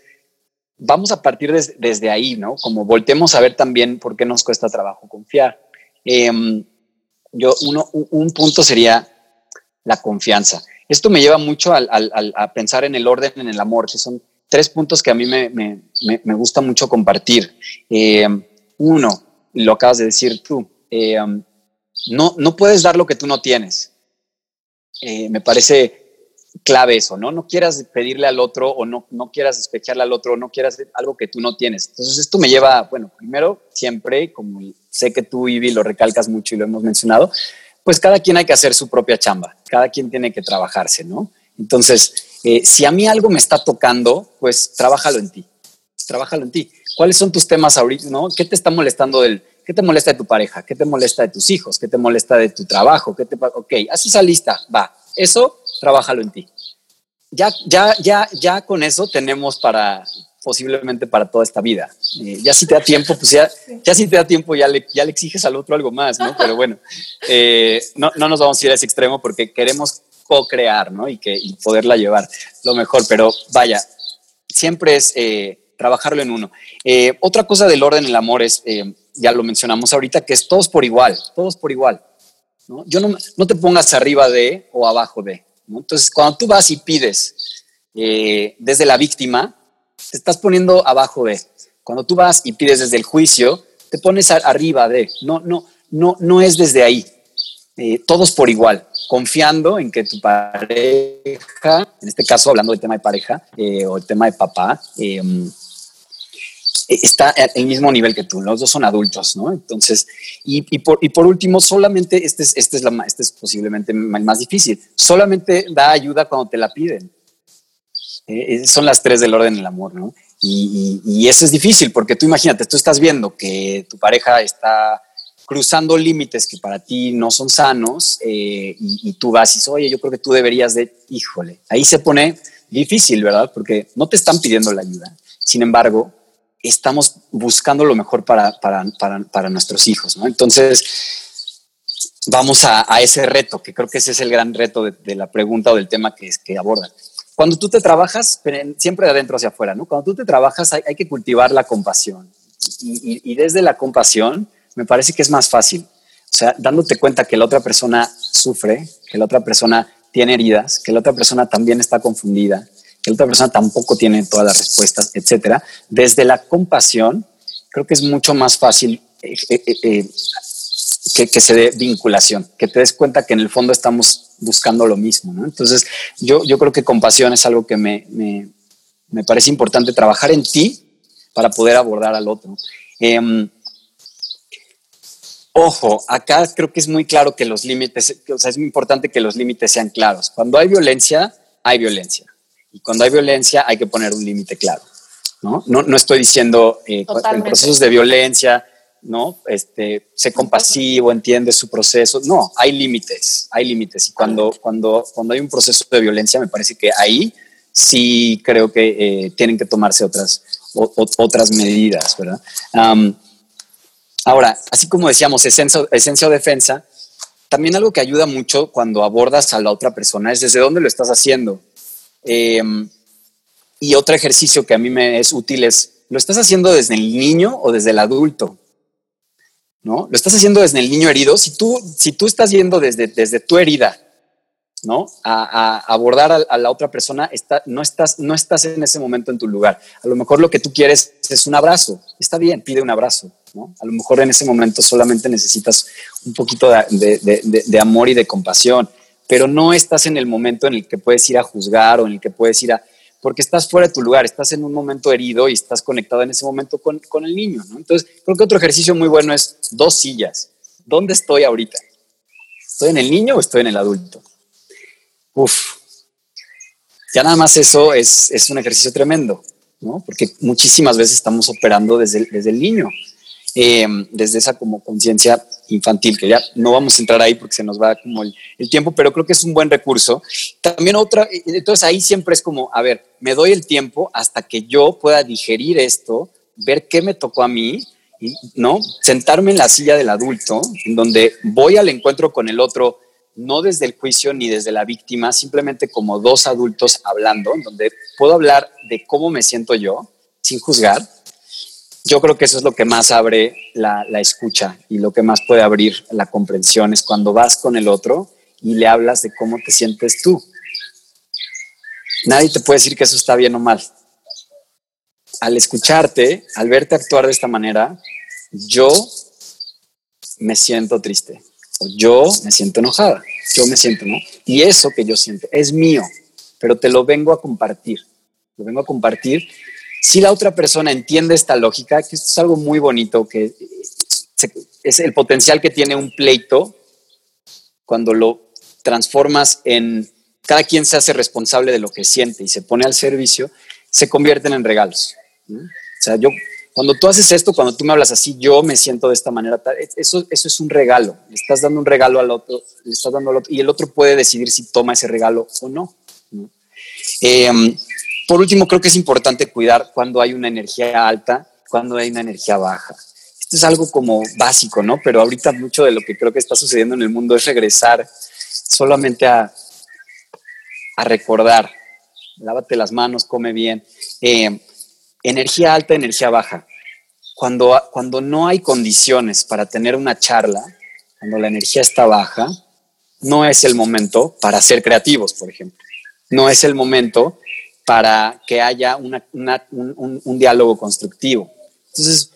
vamos a partir desde ahí, ¿no? Como voltemos a ver también por qué nos cuesta trabajo confiar. Em, yo, uno, un punto sería la confianza. Esto me lleva mucho a pensar en el orden en el amor, que son tres puntos que a mí me, me, me, gusta mucho compartir. Eh, uno, lo acabas de decir tú, eh, no, no puedes dar lo que tú no tienes. Eh, me parece clave eso, ¿no? No quieras pedirle al otro o no, no quieras despejarle al otro, no quieras algo que tú no tienes. Entonces esto me lleva, bueno, primero, siempre, como sé que tú, Ivy, lo recalcas mucho y lo hemos mencionado, pues cada quien hay que hacer su propia chamba, cada quien tiene que trabajarse, ¿no? Entonces, eh, si a mí algo me está tocando, pues trabájalo en ti. Trabájalo en ti. ¿Cuáles son tus temas ahorita? ¿no? ¿Qué te está molestando del, qué te molesta de tu pareja? ¿Qué te molesta de tus hijos? ¿Qué te molesta de tu trabajo? ¿Qué te, ok, haz esa lista, va. Eso, trabájalo en ti. Ya, ya, ya, ya con eso tenemos para posiblemente para toda esta vida. Eh, ya si te da tiempo, pues ya, ya si te da tiempo, ya le, ya le exiges al otro algo más, ¿no? Pero bueno, eh, no, no nos vamos a ir a ese extremo porque queremos co-crear, ¿no? Y, que, poderla llevar lo mejor, pero vaya, siempre es eh, trabajarlo en uno. Eh, otra cosa del orden en el amor es, eh, ya lo mencionamos ahorita, que es todos por igual, todos por igual. ¿no? Yo no, no te pongas arriba de o abajo de. Entonces, cuando tú vas y pides desde la víctima, te estás poniendo abajo de. Cuando tú vas y pides desde el juicio, te pones arriba de. No, no, no, no es desde ahí. Eh, todos por igual, confiando en que tu pareja, en este caso hablando del tema de pareja eh, o el tema de papá, em, está al mismo nivel que tú, los dos son adultos, ¿no? Entonces, y, por, y por, último, solamente, este es, este, es la, este es posiblemente el más difícil, solamente da ayuda cuando te la piden. Eh, son las tres del orden del amor, ¿no? Y, y, eso es difícil porque tú imagínate, tú estás viendo que tu pareja está cruzando límites que para ti no son sanos eh, y, tú vas y dices, oye, yo creo que tú deberías de, híjole, ahí se pone difícil, ¿verdad? Porque no te están pidiendo la ayuda. Sin embargo, estamos buscando lo mejor para, para, para, para nuestros hijos, ¿no? Entonces, vamos a, a, ese reto, que creo que ese es el gran reto de, la pregunta o del tema que, que aborda. Cuando tú te trabajas, siempre de adentro hacia afuera, ¿no? Cuando tú te trabajas hay, hay que cultivar la compasión. Y desde la compasión, me parece que es más fácil. O sea, dándote cuenta que la otra persona sufre, que la otra persona tiene heridas, que la otra persona también está confundida, que la otra persona tampoco tiene todas las respuestas, etcétera. Desde la compasión, creo que es mucho más fácil eh, eh, eh, que, que, se dé vinculación, que te des cuenta que en el fondo estamos buscando lo mismo. Entonces, yo, yo creo que compasión es algo que me, me, me parece importante trabajar en ti para poder abordar al otro. Ojo, acá creo que es muy claro que los límites, o sea, es muy importante que los límites sean claros. Cuando hay violencia, hay violencia. Y cuando hay violencia, hay que poner un límite claro. ¿no? No, no estoy diciendo eh, en procesos de violencia, ¿no? Este, sé compasivo, entiende su proceso. No, hay límites, hay límites. Y cuando, cuando, cuando hay un proceso de violencia, me parece que ahí sí creo que eh, tienen que tomarse otras, o, otras medidas, ¿verdad? Um, Ahora, así como decíamos, esencia, esencia o defensa, también algo que ayuda mucho cuando abordas a la otra persona es desde dónde lo estás haciendo. Eh, y otro ejercicio que a mí me es útil es, ¿lo estás haciendo desde el niño o desde el adulto? ¿No? Lo estás haciendo desde el niño herido. Si tú, si tú estás yendo desde, desde tu herida, ¿no? A, a abordar a, a, la otra persona, está, no, estás, no estás en ese momento en tu lugar. A lo mejor lo que tú quieres es un abrazo. Está bien, pide un abrazo. A lo mejor en ese momento solamente necesitas un poquito de, amor y de compasión, pero no estás en el momento en el que puedes ir a juzgar o en el que puedes ir a... porque estás fuera de tu lugar, estás en un momento herido y estás conectado en ese momento con, con el niño, ¿no? Entonces, creo que otro ejercicio muy bueno es dos sillas. ¿Dónde estoy ahorita? ¿Estoy en el niño o estoy en el adulto? Uf, ya nada más eso es, es un ejercicio tremendo, ¿no? Porque muchísimas veces estamos operando desde desde el niño eh, desde esa como conciencia infantil, que ya no vamos a entrar ahí porque se nos va como el, tiempo, pero creo que es un buen recurso. También otra, entonces ahí siempre es como, a ver, me doy el tiempo hasta que yo pueda digerir esto, ver qué me tocó a mí, ¿no? Sentarme en la silla del adulto, en donde voy al encuentro con el otro, no desde el juicio ni desde la víctima, simplemente como dos adultos hablando, en donde puedo hablar de cómo me siento yo, sin juzgar, yo creo que eso es lo que más abre la, la, escucha y lo que más puede abrir la comprensión es cuando vas con el otro y le hablas de cómo te sientes tú. Nadie te puede decir que eso está bien o mal. Al escucharte, al verte actuar de esta manera, yo me siento triste o yo me siento enojada, yo me siento, ¿no? Y eso que yo siento es mío, pero te lo vengo a compartir. Lo vengo a compartir si la otra persona entiende esta lógica, que esto es algo muy bonito, que es el potencial que tiene un pleito cuando lo transformas en cada quien se hace responsable de lo que siente y se pone al servicio, se convierten en regalos. O sea, yo, cuando tú haces esto, cuando tú me hablas así, yo me siento de esta manera, eso, eso es un regalo. Estás dando un regalo al otro, le estás dando al otro, y el otro puede decidir si toma ese regalo o no. Eh, por último, creo que es importante cuidar cuando hay una energía alta, cuando hay una energía baja. Esto es algo como básico, ¿no? Pero ahorita mucho de lo que creo que está sucediendo en el mundo es regresar solamente a, recordar. Lávate las manos, come bien. Eh, energía alta, energía baja. Cuando, cuando no hay condiciones para tener una charla, cuando la energía está baja, no es el momento para ser creativos, por ejemplo. No es el momento para que haya una, una, un, un, diálogo constructivo. Entonces,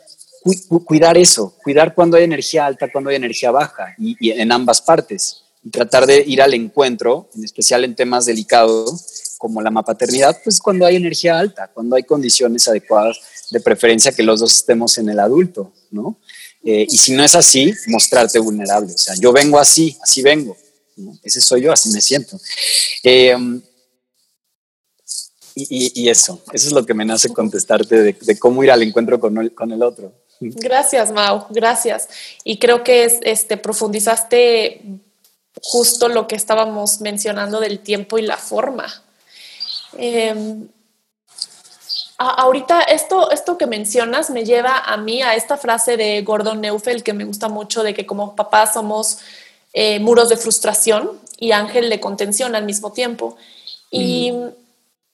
cuidar eso, cuidar cuando hay energía alta, cuando hay energía baja y, en ambas partes. Y tratar de ir al encuentro, en especial en temas delicados como la mapaternidad, pues cuando hay energía alta, cuando hay condiciones adecuadas, de preferencia que los dos estemos en el adulto, ¿no? Eh, y si no es así, mostrarte vulnerable. O sea, yo vengo así, así vengo. Ese soy yo, así me siento. Eh, y, eso, eso es lo que me nace contestarte de, cómo ir al encuentro con el, con el otro. Gracias, Mau, gracias. Y creo que es, este, profundizaste justo lo que estábamos mencionando del tiempo y la forma. Em, ahorita esto, esto que mencionas me lleva a mí a esta frase de Gordon Neufeld que me gusta mucho de que como papás somos eh, muros de frustración y ángel de contención al mismo tiempo. Y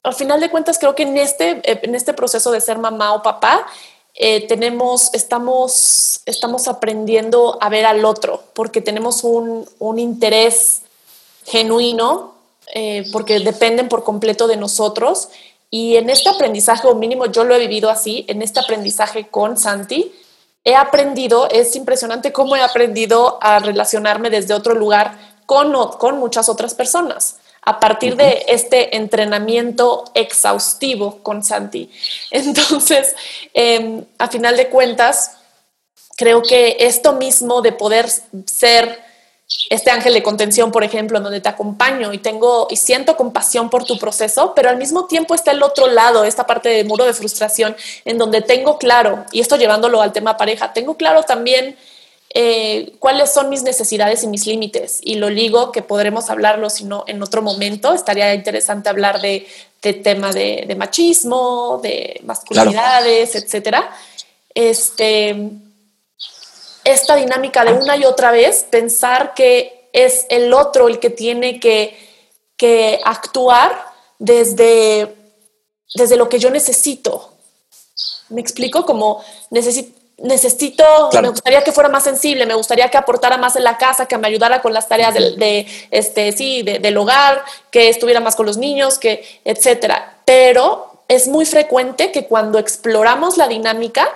al final de cuentas creo que en este, eh, en este proceso de ser mamá o papá, eh, tenemos, estamos, estamos aprendiendo a ver al otro, porque tenemos un, un interés genuino, eh, porque dependen por completo de nosotros. Y en este aprendizaje, o mínimo yo lo he vivido así, en este aprendizaje con Santi, he aprendido, es impresionante cómo he aprendido a relacionarme desde otro lugar con, con muchas otras personas a partir de este entrenamiento exhaustivo con Santi. Entonces, em, a final de cuentas, creo que esto mismo de poder ser este ángel de contención, por ejemplo, donde te acompaño y tengo y siento compasión por tu proceso, pero al mismo tiempo está el otro lado, esta parte de muro de frustración, en donde tengo claro, y esto llevándolo al tema pareja, tengo claro también eh, cuáles son mis necesidades y mis límites. Y lo ligo, que podremos hablarlo, sino en otro momento. Estaría interesante hablar de, tema de, machismo, de masculinidades, etcétera. Este, esta dinámica de una y otra vez, pensar que es el otro el que tiene que, que actuar desde, desde lo que yo necesito. ¿Me explico? Como necesito necesito, me gustaría que fuera más sensible, me gustaría que aportara más en la casa, que me ayudara con las tareas de, este, sí, del hogar, que estuviera más con los niños, que etcétera. Pero es muy frecuente que cuando exploramos la dinámica,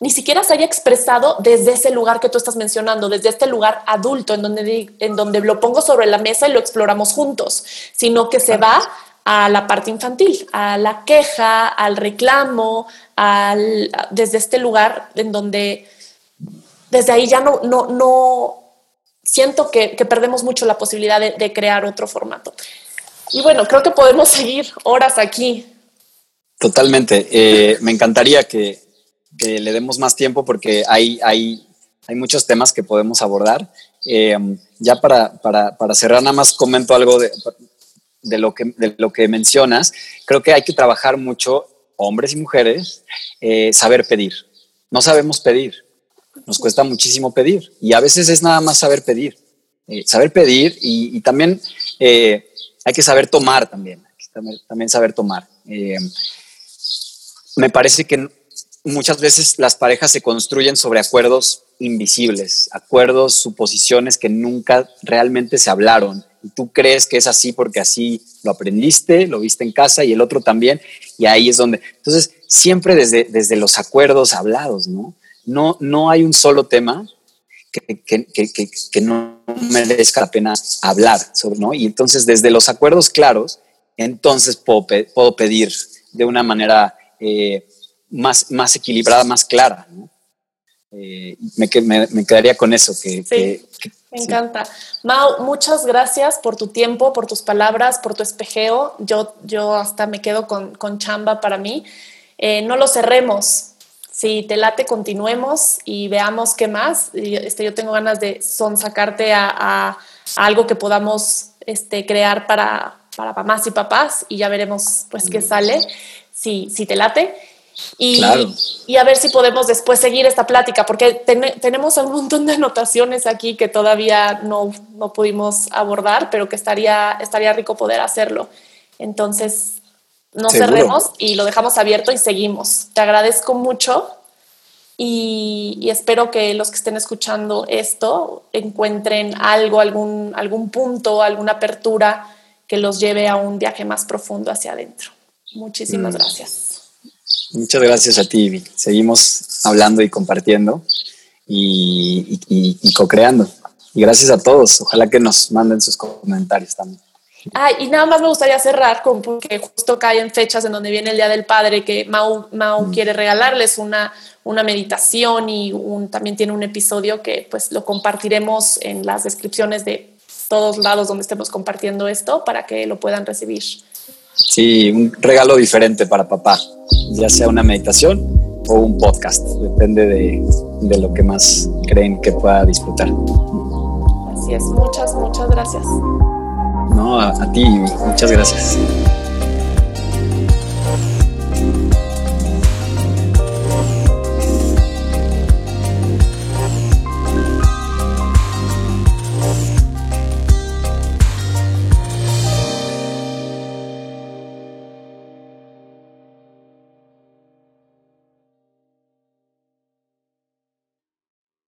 ni siquiera se haya expresado desde ese lugar que tú estás mencionando, desde este lugar adulto, en donde, en donde lo pongo sobre la mesa y lo exploramos juntos, sino que se va a la parte infantil, a la queja, al reclamo, al, desde este lugar en donde desde ahí ya no, no, no siento que, perdemos mucho la posibilidad de, crear otro formato. Y bueno, creo que podemos seguir horas aquí. Totalmente. Eh, me encantaría que, le demos más tiempo porque hay, hay, hay muchos temas que podemos abordar. Eh, ya para, para, para cerrar, nada más comento algo de, de lo, que, de lo que mencionas, creo que hay que trabajar mucho, hombres y mujeres, eh, saber pedir. No sabemos pedir, nos cuesta muchísimo pedir y a veces es nada más saber pedir. Eh, saber pedir y, también eh, hay que saber tomar también, también saber tomar. me parece que muchas veces las parejas se construyen sobre acuerdos invisibles, acuerdos, suposiciones que nunca realmente se hablaron y tú crees que es así porque así lo aprendiste, lo viste en casa y el otro también, y ahí es donde. Entonces, siempre desde, desde los acuerdos hablados, ¿no? No, no hay un solo tema que, que, que, que no merezca la pena hablar sobre, ¿no? Y entonces, desde los acuerdos claros, entonces puedo, puedo pedir de una manera eh, más, más equilibrada, más clara, ¿no? Eh, me, me, quedaría con eso. Que, me encanta. Mau, muchas gracias por tu tiempo, por tus palabras, por tu espejeo. Yo, yo hasta me quedo con, con chamba para mí. Eh, no lo cerremos. Si te late, continuemos y veamos qué más. Este, yo tengo ganas de son sacarte a, a, algo que podamos este, crear para, para mamás y papás y ya veremos pues qué sale, si, si te late. Y, y, a ver si podemos después seguir esta plática, porque tenemos un montón de anotaciones aquí que todavía no, no, pudimos abordar, pero que estaría, estaría rico poder hacerlo. Entonces, no cerremos y lo dejamos abierto y seguimos. Te agradezco mucho y, y, espero que los que estén escuchando esto encuentren algo, algún, algún punto, alguna apertura que los lleve a un viaje más profundo hacia adentro. Muchísimas mm. gracias. Muchas gracias a ti, Seguimos hablando y compartiendo y, y co-creando. Y gracias a todos. Ojalá que nos manden sus comentarios también. Ah, y nada más me gustaría cerrar con porque justo cae en fechas en donde viene el Día del Padre, que Mau, Mau mm. quiere regalarles una, una meditación y un, también tiene un episodio que pues lo compartiremos en las descripciones de todos lados donde estemos compartiendo esto para que lo puedan recibir. Sí, un regalo diferente para papá, ya sea una meditación o un podcast, depende de, de lo que más creen que pueda disfrutar. Así es, muchas, muchas gracias. No, a, a ti, muchas gracias.